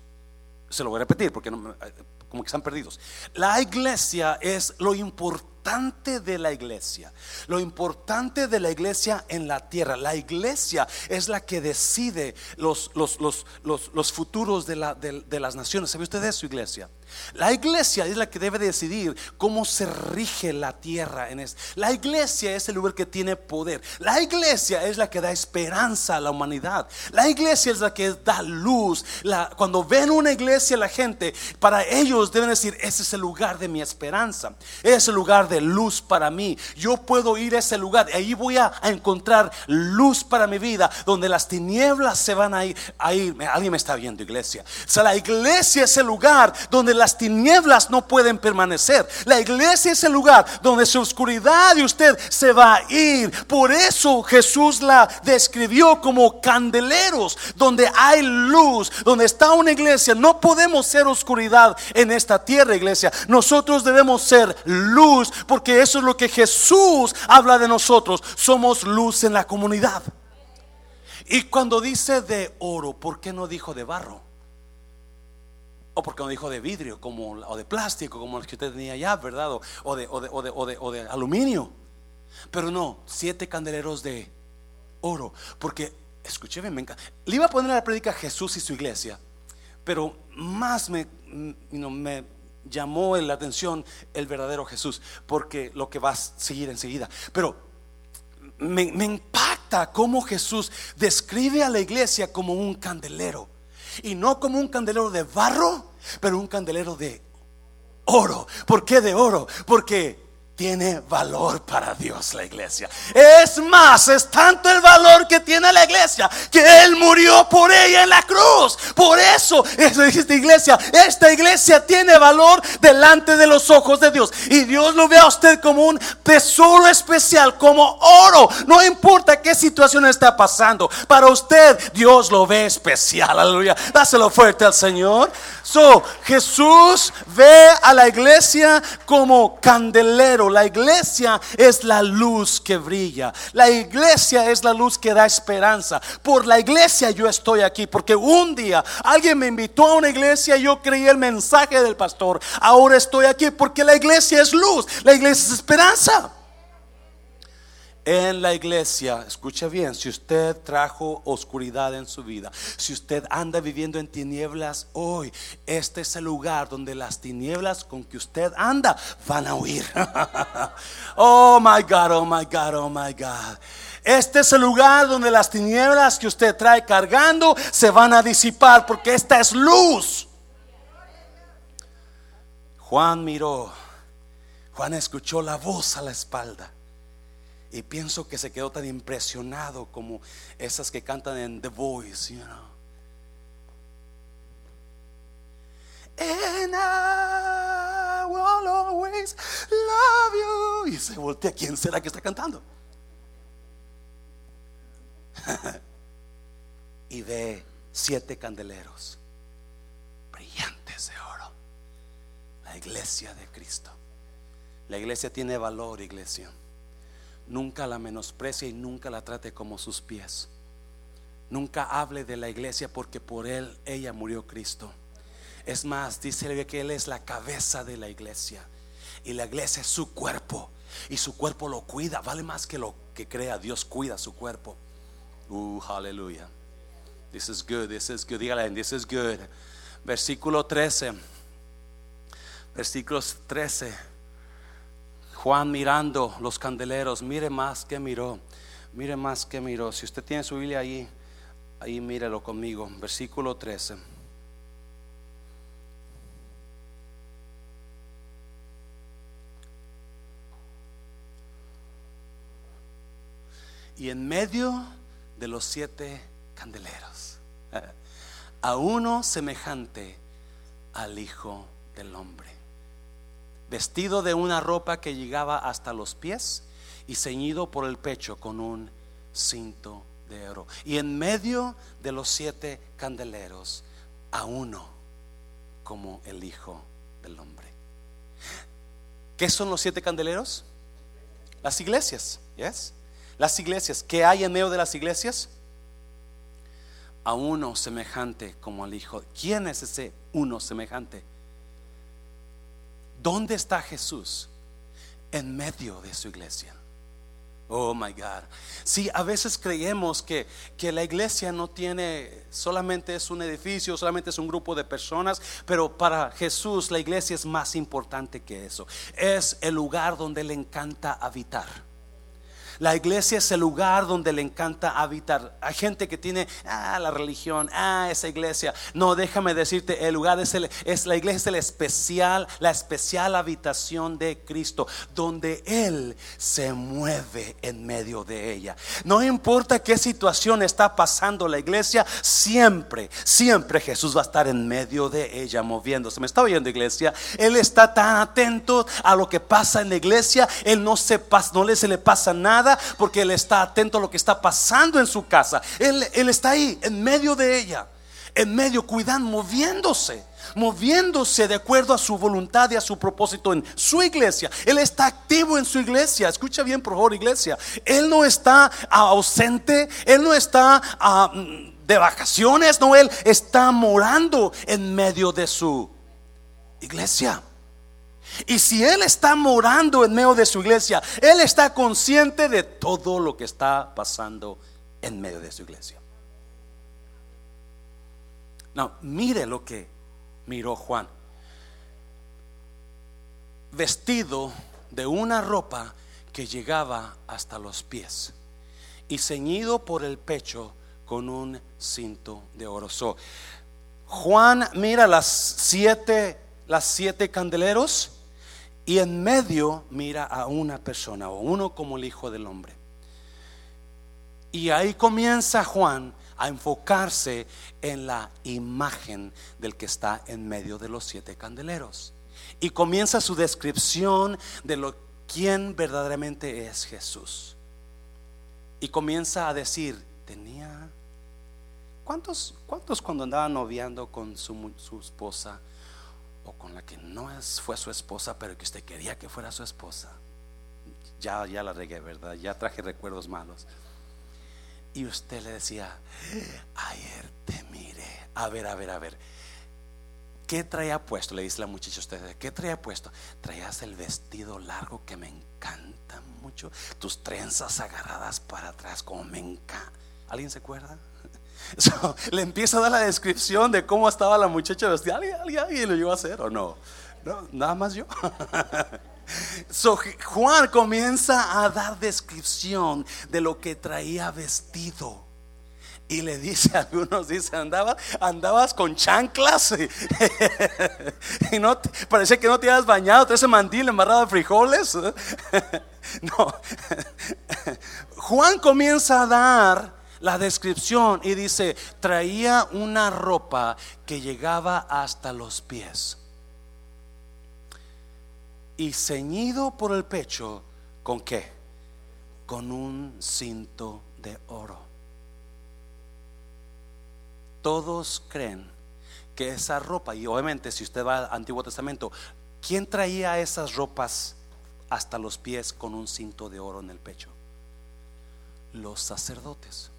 A: Se lo voy a repetir porque como que están perdidos. La iglesia es lo importante de la iglesia, lo importante de la iglesia en la tierra. La iglesia es la que decide los, los, los, los futuros de, la, de, las naciones. ¿Sabe usted de su iglesia? La iglesia es la que debe decidir cómo se rige la tierra en es. La iglesia es el lugar que tiene poder. La iglesia es la que da esperanza a la humanidad. La iglesia es la que da luz. Cuando ven una iglesia la gente, para ellos deben decir, ese es el lugar de mi esperanza. Es el lugar de luz para mí. Yo puedo ir a ese lugar y ahí voy a, encontrar luz para mi vida, donde las tinieblas se van a ir. Alguien me está viendo, iglesia. O sea, la iglesia es el lugar donde las tinieblas no pueden permanecer. La iglesia es el lugar donde su oscuridad y usted se va a ir. Por eso Jesús la describió como candeleros, donde hay luz, donde está una iglesia. No podemos ser oscuridad en esta tierra, iglesia. Nosotros debemos ser luz porque eso es lo que Jesús habla de nosotros. Somos luz en la comunidad. Y cuando dice de oro, ¿por qué no dijo de barro? O porque no dijo de vidrio como, o de plástico, como el que usted tenía allá, ¿verdad? O, de, o de aluminio. Pero no, siete candeleros de oro. Porque, escúcheme, me encanta. Le iba a poner a la prédica Jesús y su iglesia. Pero más me, me llamó la atención el verdadero Jesús, porque lo que va a seguir enseguida. Pero me, me impacta cómo Jesús describe a la iglesia como un candelero. Y no como un candelero de barro, pero un candelero de oro. ¿Por qué de oro? Porque tiene valor para Dios la iglesia. Es más, es tanto el valor que tiene la iglesia que Él murió por ella en la cruz. Por eso, esta iglesia, esta iglesia tiene valor delante de los ojos de Dios. Y Dios lo ve a usted como un tesoro especial, como oro. No importa qué situación está pasando. Para usted, Dios lo ve especial. Aleluya. Dáselo fuerte al Señor. So, Jesús ve a la iglesia como candelero. La iglesia es la luz que brilla. La iglesia es la luz que da esperanza. Por la iglesia yo estoy aquí. Porque un día alguien me invitó a una iglesia y yo creí el mensaje del pastor. Ahora estoy aquí porque la iglesia es luz. La iglesia es esperanza en la iglesia, escucha bien, si usted trajo oscuridad en su vida, si usted anda viviendo en tinieblas hoy, este es el lugar donde las tinieblas con que usted anda van a huir. oh my God, oh my God, oh my God. Este es el lugar donde las tinieblas que usted trae cargando se van a disipar porque esta es luz. Juan miró, Juan escuchó la voz a la espalda. Y pienso que se quedó tan impresionado como esas que cantan en The Voice, you know. And I will always love you. Y se voltea, ¿quién será que está cantando? y ve siete candeleros brillantes de oro. La iglesia de Cristo. La iglesia tiene valor, iglesia nunca la menosprecie y nunca la trate como sus pies. Nunca hable de la iglesia porque por él ella murió Cristo. Es más, dice que él es la cabeza de la iglesia y la iglesia es su cuerpo y su cuerpo lo cuida. Vale más que lo que crea. Dios cuida su cuerpo. Uh, aleluya. This is good, this is good. Dígale, this is good. Versículo 13. Versículos 13. Juan mirando los candeleros, mire más que miró, mire más que miró. Si usted tiene su Biblia ahí, ahí mírelo conmigo, versículo 13. Y en medio de los siete candeleros, a uno semejante al Hijo del Hombre vestido de una ropa que llegaba hasta los pies y ceñido por el pecho con un cinto de oro. Y en medio de los siete candeleros, a uno como el Hijo del Hombre. ¿Qué son los siete candeleros? Las iglesias, ¿yes? Las iglesias. ¿Qué hay en medio de las iglesias? A uno semejante como al Hijo. ¿Quién es ese uno semejante? ¿Dónde está Jesús? En medio de su iglesia. Oh my God. Sí, a veces creemos que, que, la iglesia no tiene, solamente es un edificio, solamente es un grupo de personas, pero para Jesús la iglesia es más importante que eso. Es el lugar donde le encanta habitar. La iglesia es el lugar donde le encanta habitar. Hay gente que tiene, ah, la religión, ah, esa iglesia. No, déjame decirte, el lugar es, el, es la iglesia es el especial, la especial habitación de Cristo, donde Él se mueve en medio de ella. No importa qué situación está pasando la iglesia, siempre, siempre Jesús va a estar en medio de ella moviéndose. ¿Me está oyendo iglesia? Él está tan atento a lo que pasa en la iglesia, Él no se no se le pasa nada porque Él está atento a lo que está pasando en su casa. Él, está ahí, en medio de ella, en medio, cuidando, moviéndose moviéndose de acuerdo a su voluntad y a su propósito en su iglesia. Él está activo en su iglesia. Escucha bien, por favor, iglesia. Él no está ausente, Él no está ah, de vacaciones, no, Él está morando en medio de su iglesia. Y si Él está morando en medio de su iglesia, Él está consciente de todo lo que está pasando en medio de su iglesia. No, mire lo que miró Juan. vestido de una ropa que llegaba hasta los pies y ceñido por el pecho con un cinto de oro. Juan mira las siete, las siete candeleros y en medio mira a una persona o uno como el Hijo del Hombre. Y ahí comienza Juan a enfocarse en la imagen del que está en medio de los siete candeleros. Y comienza su descripción de lo quién verdaderamente es Jesús. Y comienza a decir, tenía ¿Cuántos, cuántos cuando andaban noviando con su, su, esposa o con la que no es, fue su esposa, pero que usted quería que fuera su esposa? Ya, ya la regué, ¿verdad? Ya traje recuerdos malos. Y usted le decía, ayer te miré. A ver, a ver, a ver. ¿Qué traía puesto? Le dice la muchacha a usted, ¿qué traía puesto? Traías el vestido largo que me encanta mucho, tus trenzas agarradas para atrás, como me encanta. ¿Alguien se acuerda? le empieza a dar la descripción de cómo estaba la muchacha vestida. ¿Alguien, lo llevó a hacer o no? no nada más yo. So, Juan comienza a dar descripción de lo que traía vestido. Y le dice algunos, dice, andabas, andabas con chanclas y, no, parece que no te habías bañado, ese mandil embarrado de frijoles. no, Juan comienza a dar la descripción y dice, traía una ropa que llegaba hasta los pies y ceñido por el pecho, ¿con qué? Con un cinto de oro. Todos creen que esa ropa, y obviamente si usted va al Antiguo Testamento, ¿quién traía esas ropas hasta los pies con un cinto de oro en el pecho? Los sacerdotes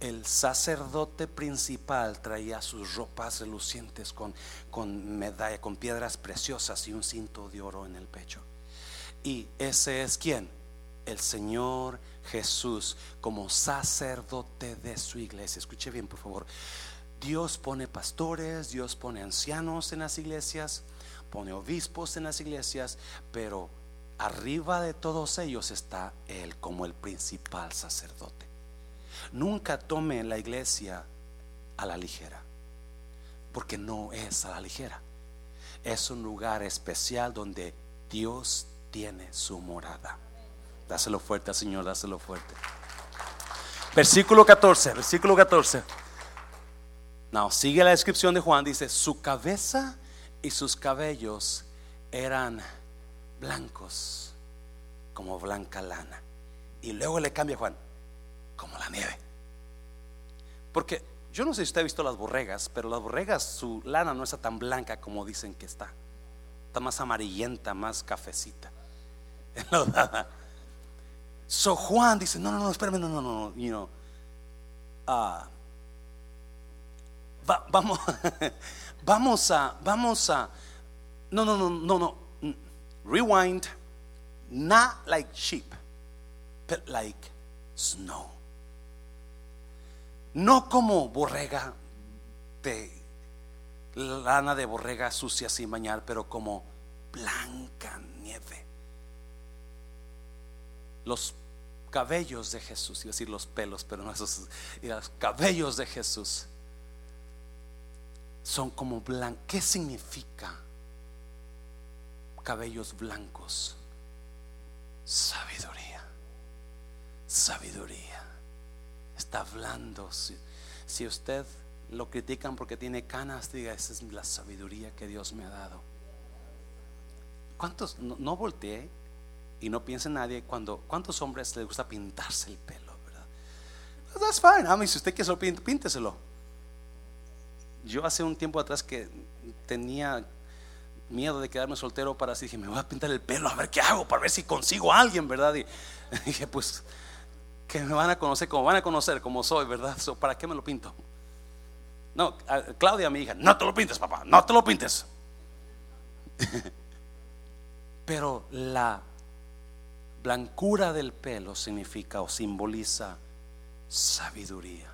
A: el sacerdote principal traía sus ropas relucientes con, con medalla, con piedras preciosas y un cinto de oro en el pecho. Y ese es quien? El Señor Jesús como sacerdote de su iglesia. Escuche bien, por favor. Dios pone pastores, Dios pone ancianos en las iglesias, pone obispos en las iglesias, pero arriba de todos ellos está Él como el principal sacerdote. Nunca tome la iglesia a la ligera, porque no es a la ligera. Es un lugar especial donde Dios tiene su morada. Dáselo fuerte Señor, dáselo fuerte. Versículo 14, versículo 14. No, sigue la descripción de Juan, dice, su cabeza y sus cabellos eran blancos como blanca lana. Y luego le cambia Juan, como la nieve. Porque yo no sé si usted ha visto las borregas, pero las borregas, su lana no está tan blanca como dicen que está. Está más amarillenta, más cafecita. so Juan dice, no, no, no, espérame, no, no, no, you know, uh, vamos, vamos a, vamos a, no, no, no, no, no, rewind, not like sheep, but like snow. No como borrega de lana de borrega sucia sin bañar, pero como blanca nieve. Los cabellos de Jesús, iba a decir los pelos, pero no esos, los cabellos de Jesús son como blancos. ¿Qué significa cabellos blancos? Sabiduría, sabiduría está hablando. Si, usted lo critican porque tiene canas, diga, esa es la sabiduría que Dios me ha dado. ¿Cuántos, no, no voltee y no piense en nadie cuando, ¿cuántos hombres les gusta pintarse el pelo, verdad? That's fine, I si usted quiere se lo pínteselo. Yo hace un tiempo atrás que tenía miedo de quedarme soltero para así, dije, me voy a pintar el pelo, a ver qué hago, para ver si consigo a alguien, ¿verdad? Y dije, pues que me van a conocer como van a conocer como soy, ¿verdad? ¿Para qué me lo pinto? No, Claudia, mi hija, no te lo pintes, papá, no te lo pintes. Pero la blancura del pelo significa o simboliza sabiduría.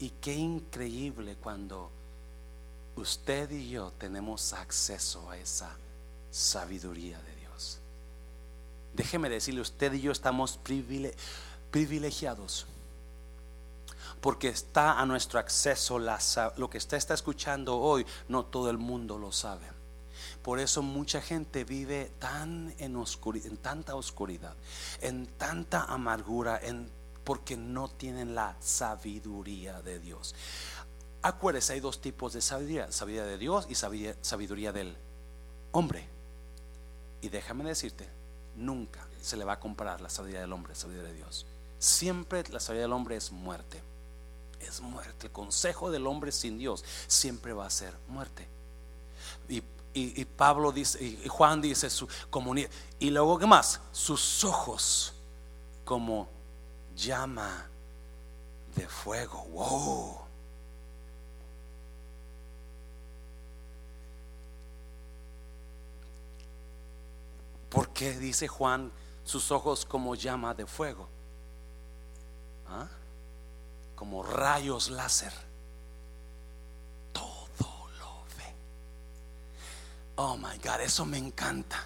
A: Y qué increíble cuando usted y yo tenemos acceso a esa sabiduría de Dios. Déjeme decirle, usted y yo estamos privilegiados porque está a nuestro acceso lo que usted está escuchando hoy, no todo el mundo lo sabe. Por eso mucha gente vive tan en, en tanta oscuridad, en tanta amargura, en, porque no tienen la sabiduría de Dios. Acuérdese, hay dos tipos de sabiduría, sabiduría de Dios y sabiduría del hombre. Y déjame decirte, nunca se le va a comparar la sabiduría del hombre, sabiduría de Dios. Siempre la sabiduría del hombre es muerte. Es muerte. El consejo del hombre sin Dios siempre va a ser muerte. Y, Pablo dice, y Juan dice su comunidad. Y luego, ¿qué más? Sus ojos como llama de fuego. Wow. ¿Por qué dice Juan sus ojos como llama de fuego? Como rayos láser. Todo lo ve. Oh my God, eso me encanta.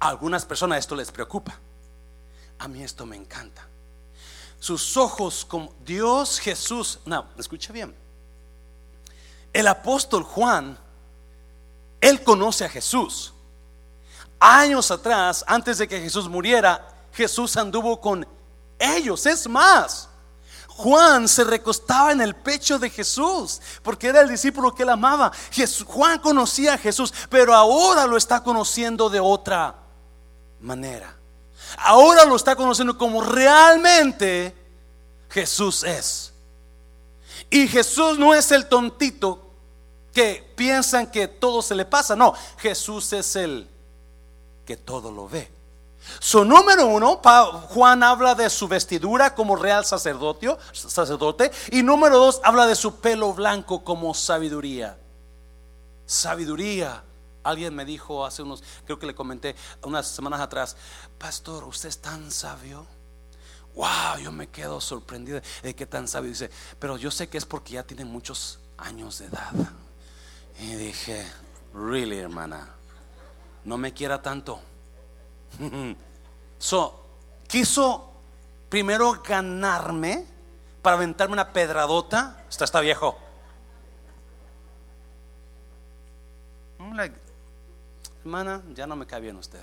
A: A algunas personas esto les preocupa. A mí esto me encanta. Sus ojos como Dios Jesús. No, escucha bien. El apóstol Juan, él conoce a Jesús años atrás, antes de que Jesús muriera, Jesús anduvo con ellos. Es más, Juan se recostaba en el pecho de Jesús porque era el discípulo que él amaba. Juan conocía a Jesús, pero ahora lo está conociendo de otra manera. Ahora lo está conociendo como realmente Jesús es. Y Jesús no es el tontito que piensan que todo se le pasa. No, Jesús es el que todo lo ve. Su número uno, Juan habla de su vestidura como real sacerdote. Y número dos, habla de su pelo blanco como sabiduría. Sabiduría. Alguien me dijo hace unos, creo que le comenté unas semanas atrás, pastor, usted es tan sabio. Wow, yo me quedo sorprendido de que tan sabio. Dice, pero yo sé que es porque ya tiene muchos años de edad. Y dije, really, hermana no me quiera tanto. so, quiso primero ganarme para aventarme una pedradota. Está, está viejo. hermana, ya no me cae bien usted.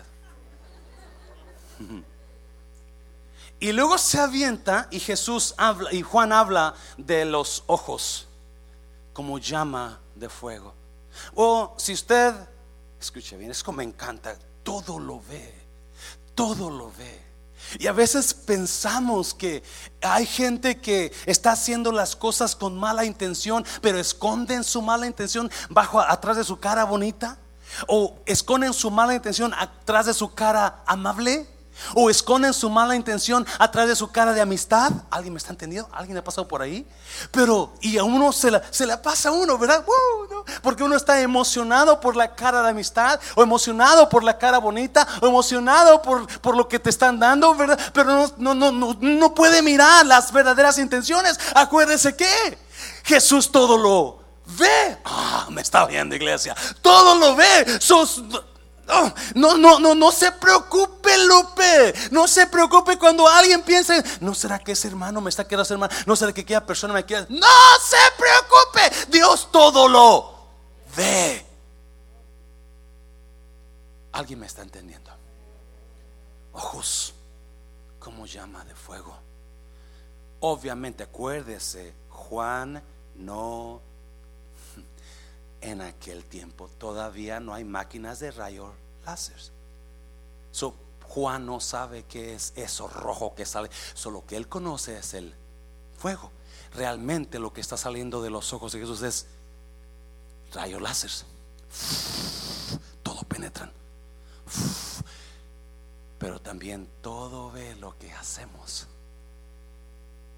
A: y luego se avienta y Jesús habla y Juan habla de los ojos como llama de fuego. O si usted Escuche bien, es como me encanta. Todo lo ve. Todo lo ve. Y a veces pensamos que hay gente que está haciendo las cosas con mala intención, pero esconden su mala intención bajo atrás de su cara bonita o esconden su mala intención atrás de su cara amable. O esconden su mala intención a través de su cara de amistad. ¿Alguien me está entendiendo? ¿Alguien ha pasado por ahí? Pero, y a uno se la, se la pasa a uno, ¿verdad? Porque uno está emocionado por la cara de amistad, o emocionado por la cara bonita, o emocionado por, por lo que te están dando, ¿verdad? Pero no, no, no, no, puede mirar las verdaderas intenciones. Acuérdese que Jesús todo lo ve. Ah, me está viendo, iglesia. Todo lo ve. Sus no, no, no, no se preocupe, Lupe. No se preocupe cuando alguien piense, no será que ese hermano me está quedando ese hermano, no será que aquella persona me quiera. No se preocupe, Dios todo lo ve. Alguien me está entendiendo. Ojos como llama de fuego. Obviamente, acuérdese, Juan no en aquel tiempo todavía no hay máquinas de rayo láser. Juan no sabe qué es eso rojo que sale. Solo que él conoce es el fuego. Realmente lo que está saliendo de los ojos de Jesús es rayos láser. Todo penetran. Pero también todo ve lo que hacemos.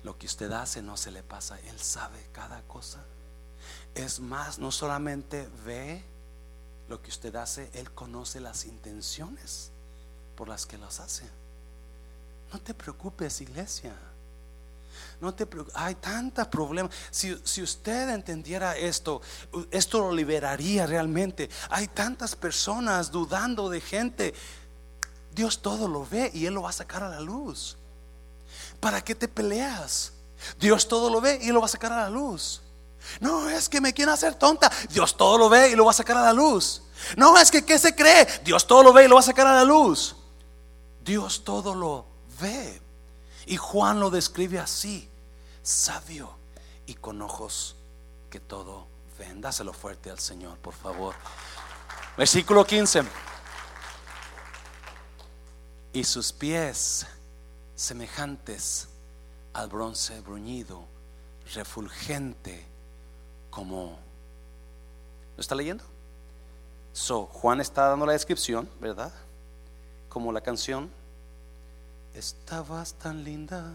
A: Lo que usted hace no se le pasa. Él sabe cada cosa. Es más, no solamente ve lo que usted hace, Él conoce las intenciones por las que los hace. No te preocupes, iglesia. No te hay tantos problemas. Si, si, usted entendiera esto, esto lo liberaría realmente. Hay tantas personas dudando de gente. Dios todo lo ve y Él lo va a sacar a la luz. ¿Para qué te peleas? Dios todo lo ve y lo va a sacar a la luz. No, es que me quieren hacer tonta. Dios todo lo ve y lo va a sacar a la luz. No, es que ¿qué se cree? Dios todo lo ve y lo va a sacar a la luz. Dios todo lo ve. Y Juan lo describe así, sabio y con ojos que todo ven. Dáselo fuerte al Señor, por favor. Versículo 15. Y sus pies semejantes al bronce bruñido, refulgente como... ¿Lo está leyendo? So, Juan está dando la descripción, ¿verdad? Como la canción. Estabas tan linda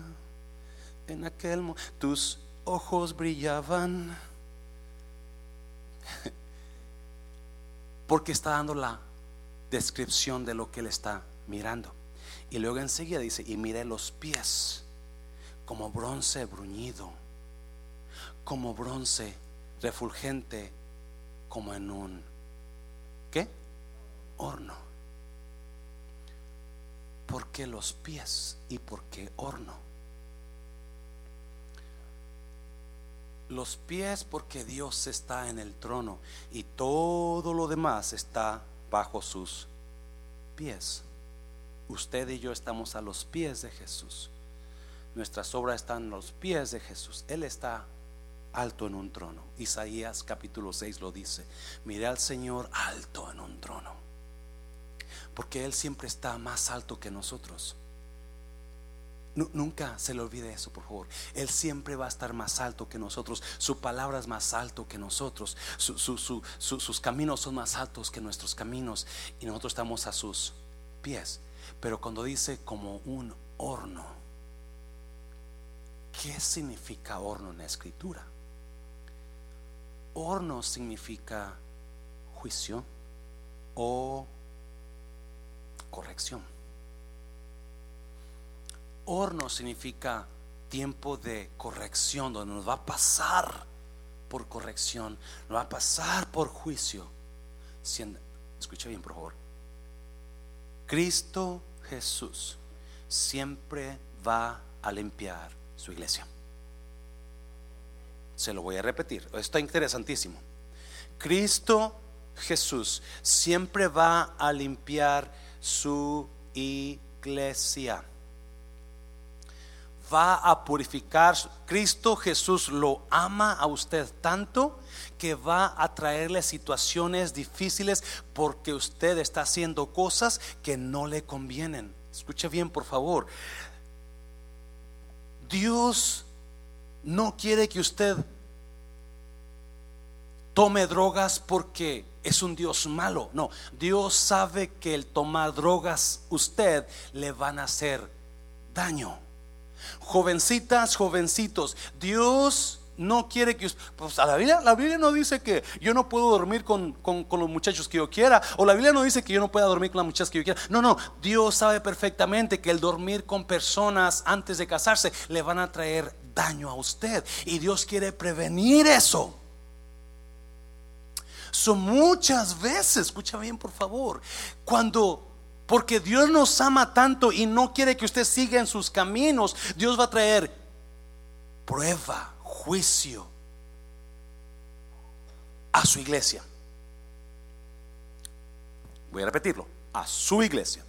A: en aquel momento. Tus ojos brillaban. Porque está dando la descripción de lo que él está mirando. Y luego enseguida dice, y miré los pies como bronce bruñido, como bronce refulgente, como en un, ¿qué? Horno. ¿Por qué los pies y por qué horno? Los pies porque Dios está en el trono y todo lo demás está bajo sus pies. Usted y yo estamos a los pies de Jesús. Nuestras obras están a los pies de Jesús. Él está alto en un trono. Isaías capítulo 6 lo dice. Mire al Señor alto en un trono. Porque Él siempre está más alto que nosotros. Nunca se le olvide eso, por favor. Él siempre va a estar más alto que nosotros. Su palabra es más alto que nosotros. sus caminos son más altos que nuestros caminos. Y nosotros estamos a sus pies. Pero cuando dice como un horno, ¿qué significa horno en la escritura? Horno significa juicio o corrección. Horno significa tiempo de corrección, donde nos va a pasar por corrección, nos va a pasar por juicio. Escucha bien, por favor. Cristo Jesús siempre va a limpiar su iglesia. Se lo voy a repetir, está interesantísimo. Cristo Jesús siempre va a limpiar su iglesia. Va a purificar. Cristo Jesús lo ama a usted tanto que va a traerle situaciones difíciles porque usted está haciendo cosas que no le convienen. Escuche bien, por favor. Dios no quiere que usted tome drogas porque es un Dios malo. No, Dios sabe que el tomar drogas usted le van a hacer daño. Jovencitas, jovencitos, Dios no quiere que pues a la Biblia, la Biblia no dice que yo no puedo dormir con, los muchachos que yo quiera, o la Biblia no dice que yo no pueda dormir con las muchachas que yo quiera. No, no, Dios sabe perfectamente que el dormir con personas antes de casarse le van a traer daño a usted, y Dios quiere prevenir eso. Son muchas veces, escucha bien por favor, cuando porque Dios nos ama tanto y no quiere que usted siga en sus caminos, Dios va a traer prueba juicio a su iglesia. Voy a repetirlo, a su iglesia.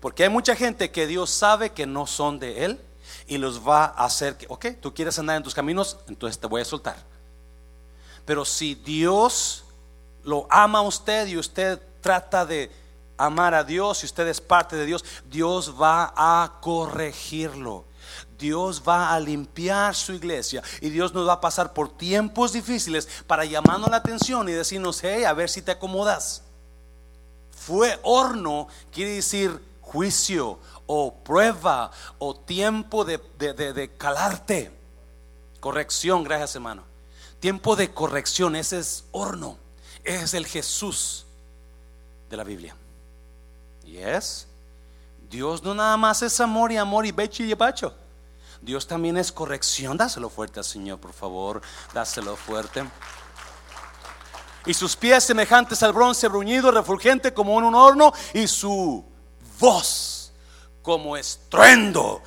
A: Porque hay mucha gente que Dios sabe que no son de Él y los va a hacer que, ok, tú quieres andar en tus caminos, entonces te voy a soltar. Pero si Dios lo ama a usted y usted trata de amar a Dios y usted es parte de Dios, Dios va a corregirlo. Dios va a limpiar su iglesia y Dios nos va a pasar por tiempos difíciles para llamarnos la atención y decirnos, hey, a ver si te acomodas. Fue horno, quiere decir juicio o prueba o tiempo de, de calarte. Corrección, gracias hermano. Tiempo de corrección, ese es horno, es el Jesús de la Biblia. Y es, Dios no nada más es amor y amor y becho y bacho. Dios también es corrección. Dáselo fuerte al Señor, por favor. Dáselo fuerte. Y sus pies semejantes al bronce bruñido, refulgente como en un horno, y su voz como estruendo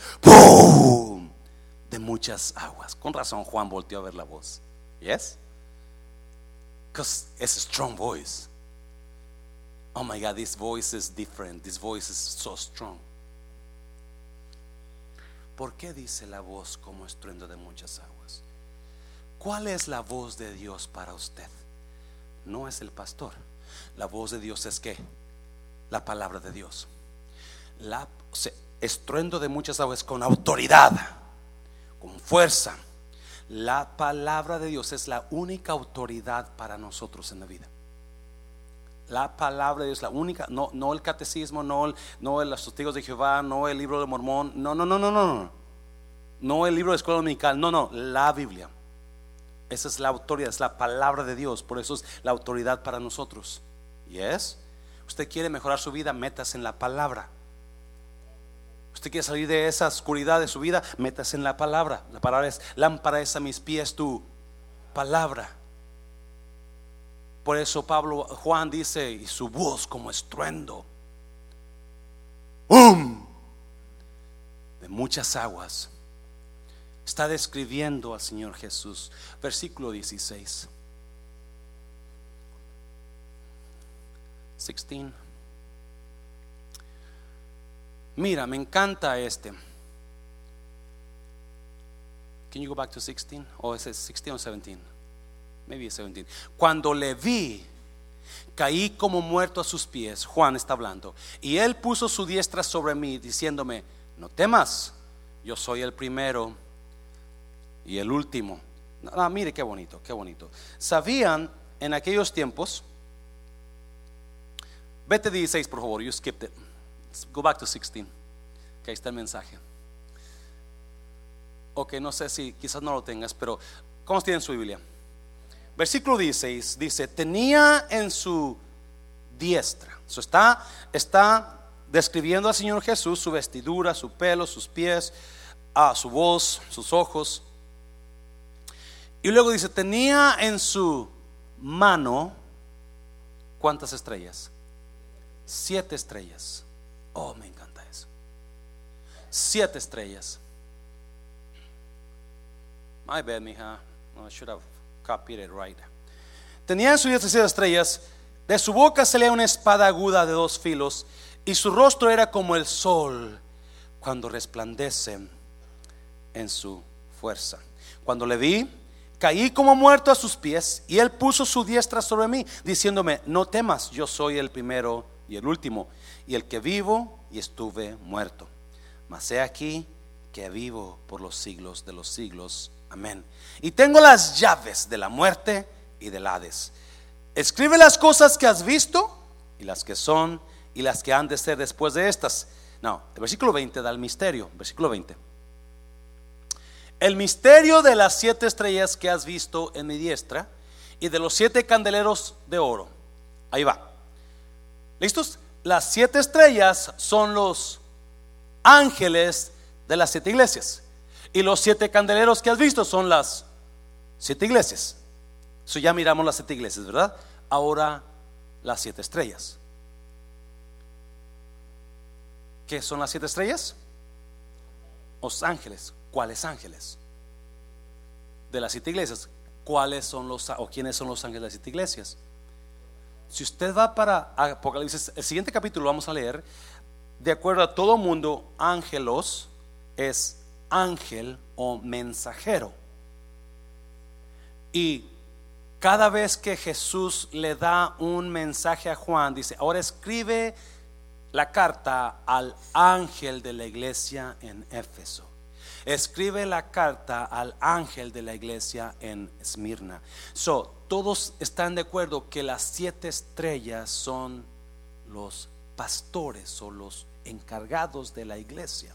A: de muchas aguas. Con razón Juan volteó a ver la voz. Yes? Because it's a strong voice. Oh my God, this voice is different. This voice is so strong. ¿Por qué dice la voz como estruendo de muchas aguas? ¿Cuál es la voz de Dios para usted? No es el pastor. La voz de Dios es qué? La palabra de Dios. La estruendo de muchas aguas con autoridad, con fuerza. La palabra de Dios es la única autoridad para nosotros en la vida. La palabra de Dios, la única, no, no el catecismo, no, el, no los testigos de Jehová, no el libro de Mormón, no, no, no, no, no, no. El libro de escuela dominical, no, no, la Biblia. Esa es la autoridad, es la palabra de Dios, por eso es la autoridad para nosotros. ¿Y es? Usted quiere mejorar su vida, metas en la palabra. Usted quiere salir de esa oscuridad de su vida, metas en la palabra. La palabra es lámpara es a mis pies tu palabra. Por eso Pablo, Juan dice, y su voz como estruendo, ¡um! de muchas aguas. Está describiendo al Señor Jesús. Versículo 16. 16. Mira, me encanta este. Can you go back to 16? Or is it 16 or 17? maybe 17. Cuando le vi, caí como muerto a sus pies. Juan está hablando. Y él puso su diestra sobre mí, diciéndome: No temas, yo soy el primero y el último. Ah, mire qué bonito, qué bonito. Sabían en aquellos tiempos. Vete 16, por favor. You skipped it. Go back to 16. Que ahí está el mensaje. Ok, no sé si quizás no lo tengas, pero ¿cómo tienen su Biblia? Versículo 16 dice, tenía en su diestra. está, describiendo al Señor Jesús su vestidura, su pelo, sus pies, a su voz, sus ojos. Y luego dice, tenía en su mano, ¿cuántas estrellas? Siete estrellas. Oh, me encanta eso. Siete estrellas. My bad, mija. I should have right. Tenía en su diestra estrellas, de su boca salía una espada aguda de dos filos, y su rostro era como el sol cuando resplandece en su fuerza. Cuando le vi, caí como muerto a sus pies, y él puso su diestra sobre mí, diciéndome, no temas, yo soy el primero y el último, y el que vivo y estuve muerto. Mas he aquí que vivo por los siglos de los siglos. Amén. Y tengo las llaves de la muerte y del Hades. Escribe las cosas que has visto y las que son y las que han de ser después de estas. No, el versículo 20 da el misterio. Versículo 20. El misterio de las siete estrellas que has visto en mi diestra y de los siete candeleros de oro. Ahí va. ¿Listos? Las siete estrellas son los ángeles de las siete iglesias. Y los siete candeleros que has visto son las siete iglesias. Eso ya miramos las siete iglesias, ¿verdad? Ahora las siete estrellas. ¿Qué son las siete estrellas? Los ángeles. ¿Cuáles ángeles? De las siete iglesias. ¿Cuáles son los o quiénes son los ángeles de las siete iglesias? Si usted va para Apocalipsis, el siguiente capítulo vamos a leer, de acuerdo a todo mundo, ángelos es ángel o mensajero. Y cada vez que Jesús le da un mensaje a Juan, dice, ahora escribe la carta al ángel de la iglesia en Éfeso. Escribe la carta al ángel de la iglesia en Esmirna. So, todos están de acuerdo que las siete estrellas son los pastores o los encargados de la iglesia.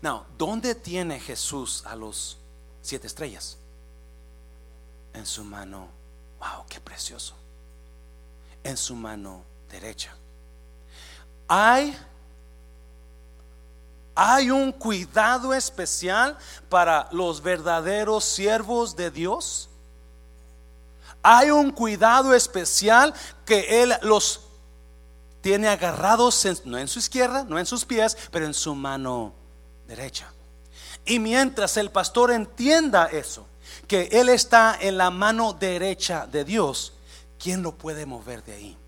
A: Now, ¿dónde tiene Jesús a los siete estrellas? En su mano, wow, qué precioso. En su mano derecha. Hay Hay un cuidado especial para los verdaderos siervos de Dios. Hay un cuidado especial que Él los tiene agarrados, no en su izquierda, no en sus pies, pero en su mano derecha. Y mientras el pastor entienda eso, que Él está en la mano derecha de Dios, ¿quién lo puede mover de ahí?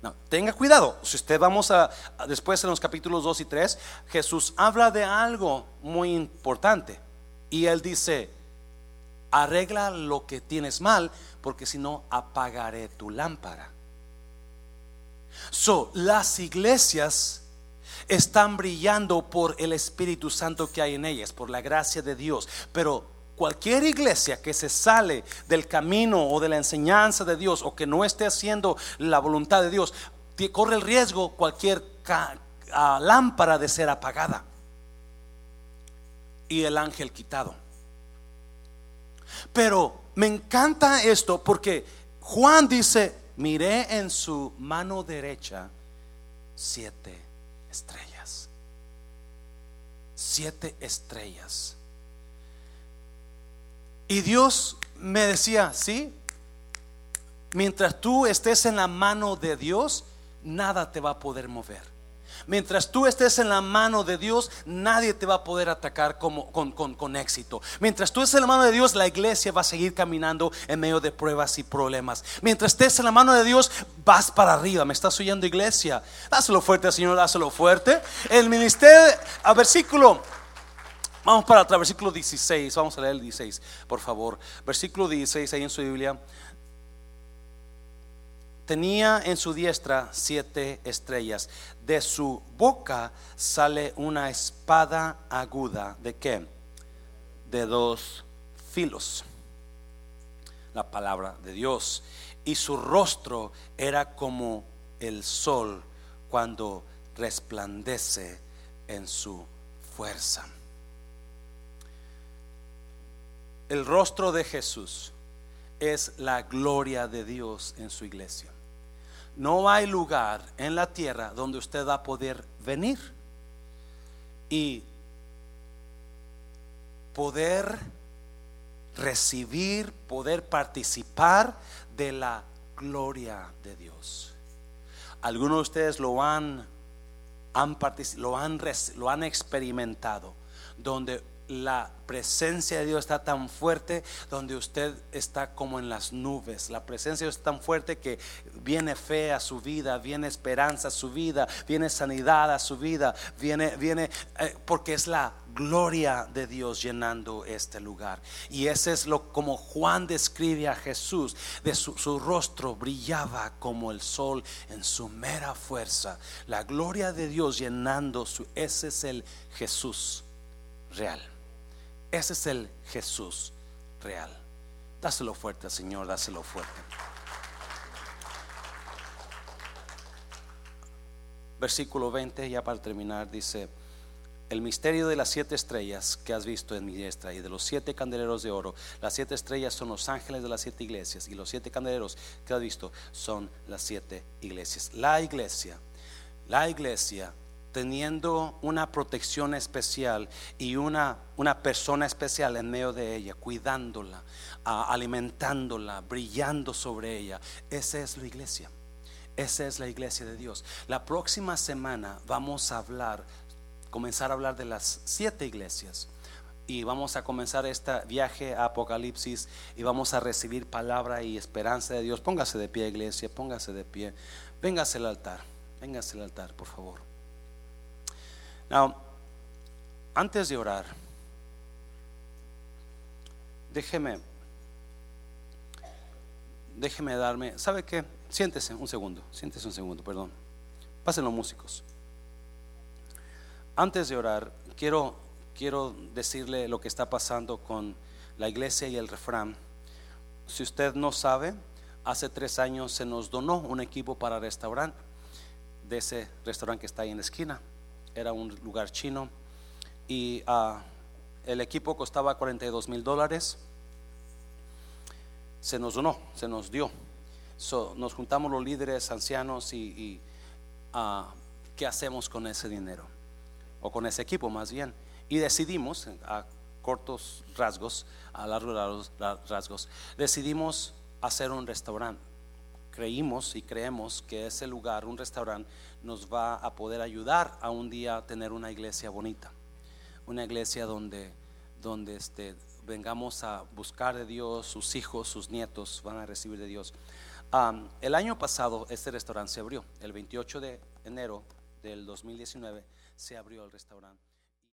A: No, tenga cuidado. Si usted vamos a, después en los capítulos 2 y 3, Jesús habla de algo muy importante. Y él dice, arregla lo que tienes mal, porque si no apagaré tu lámpara. So, las iglesias están brillando por el Espíritu Santo que hay en ellas, por la gracia de Dios. Pero cualquier iglesia que se sale del camino o de la enseñanza de Dios o que no esté haciendo la voluntad de Dios, corre el riesgo cualquier lámpara de ser apagada y el ángel quitado. Pero me encanta esto porque Juan dice, miré en su mano derecha siete estrellas. Siete estrellas. Y Dios me decía, sí, mientras tú estés en la mano de Dios, nada te va a poder mover. Mientras tú estés en la mano de Dios, nadie te va a poder atacar como, con, éxito. Mientras tú estés en la mano de Dios, la iglesia va a seguir caminando en medio de pruebas y problemas. Mientras estés en la mano de Dios, vas para arriba. ¿Me estás oyendo, iglesia? Dáselo fuerte, Señor, dáselo fuerte. El ministerio, a versículo. Vamos para atrás, versículo 16. Vamos a leer el 16, por favor. Versículo 16 ahí en su Biblia tenía en su diestra siete estrellas. De su boca sale una espada aguda. ¿De qué? De dos filos. La palabra de Dios. Y su rostro era como el sol cuando resplandece en su fuerza. El rostro de Jesús es la gloria de Dios en su iglesia no hay lugar en la tierra donde usted va a poder venir y poder recibir, poder participar de la gloria de Dios. Algunos de ustedes lo han, han, lo han experimentado, donde la presencia de Dios está tan fuerte donde usted está como en las nubes. La presencia de Dios está tan fuerte que viene fe a su vida, viene esperanza a su vida, viene sanidad a su vida, viene, viene, eh, porque es la gloria de Dios llenando este lugar. Y ese es lo como Juan describe a Jesús, de su, su rostro brillaba como el sol en su mera fuerza. La gloria de Dios llenando su, ese es el Jesús real. Ese es el Jesús real. Dáselo fuerte, Señor, dáselo fuerte. Versículo 20, ya para terminar, dice, el misterio de las siete estrellas que has visto en mi diestra y de los siete candeleros de oro. Las siete estrellas son los ángeles de las siete iglesias y los siete candeleros que has visto son las siete iglesias. La iglesia, la iglesia teniendo una protección especial y una, una persona especial en medio de ella, cuidándola, alimentándola, brillando sobre ella. Esa es la iglesia. Esa es la iglesia de Dios. La próxima semana vamos a hablar, comenzar a hablar de las siete iglesias. Y vamos a comenzar este viaje a Apocalipsis y vamos a recibir palabra y esperanza de Dios. Póngase de pie, iglesia, póngase de pie. Véngase al altar, véngase al altar, por favor. Now, antes de orar, déjeme, déjeme darme, ¿sabe qué? Siéntese un segundo, siéntese un segundo, perdón. Pasen los músicos. Antes de orar, quiero, quiero decirle lo que está pasando con la iglesia y el refrán. Si usted no sabe, hace tres años se nos donó un equipo para restaurar de ese restaurante que está ahí en la esquina era un lugar chino y ah, el equipo costaba 42 mil dólares. Se nos donó, se nos dio. nos juntamos los líderes ancianos y, ah, qué hacemos con ese dinero. o con ese equipo más bien, y decidimos, a cortos rasgos, a largos rasgos, decidimos hacer un restaurante. Creímos y creemos que ese lugar, un restaurante, nos va a poder ayudar a un día tener una iglesia bonita, una iglesia donde, donde este, vengamos a buscar de Dios, sus hijos, sus nietos van a recibir de Dios. el año pasado este restaurante se abrió, el 28 de enero del 2019 se abrió el restaurante.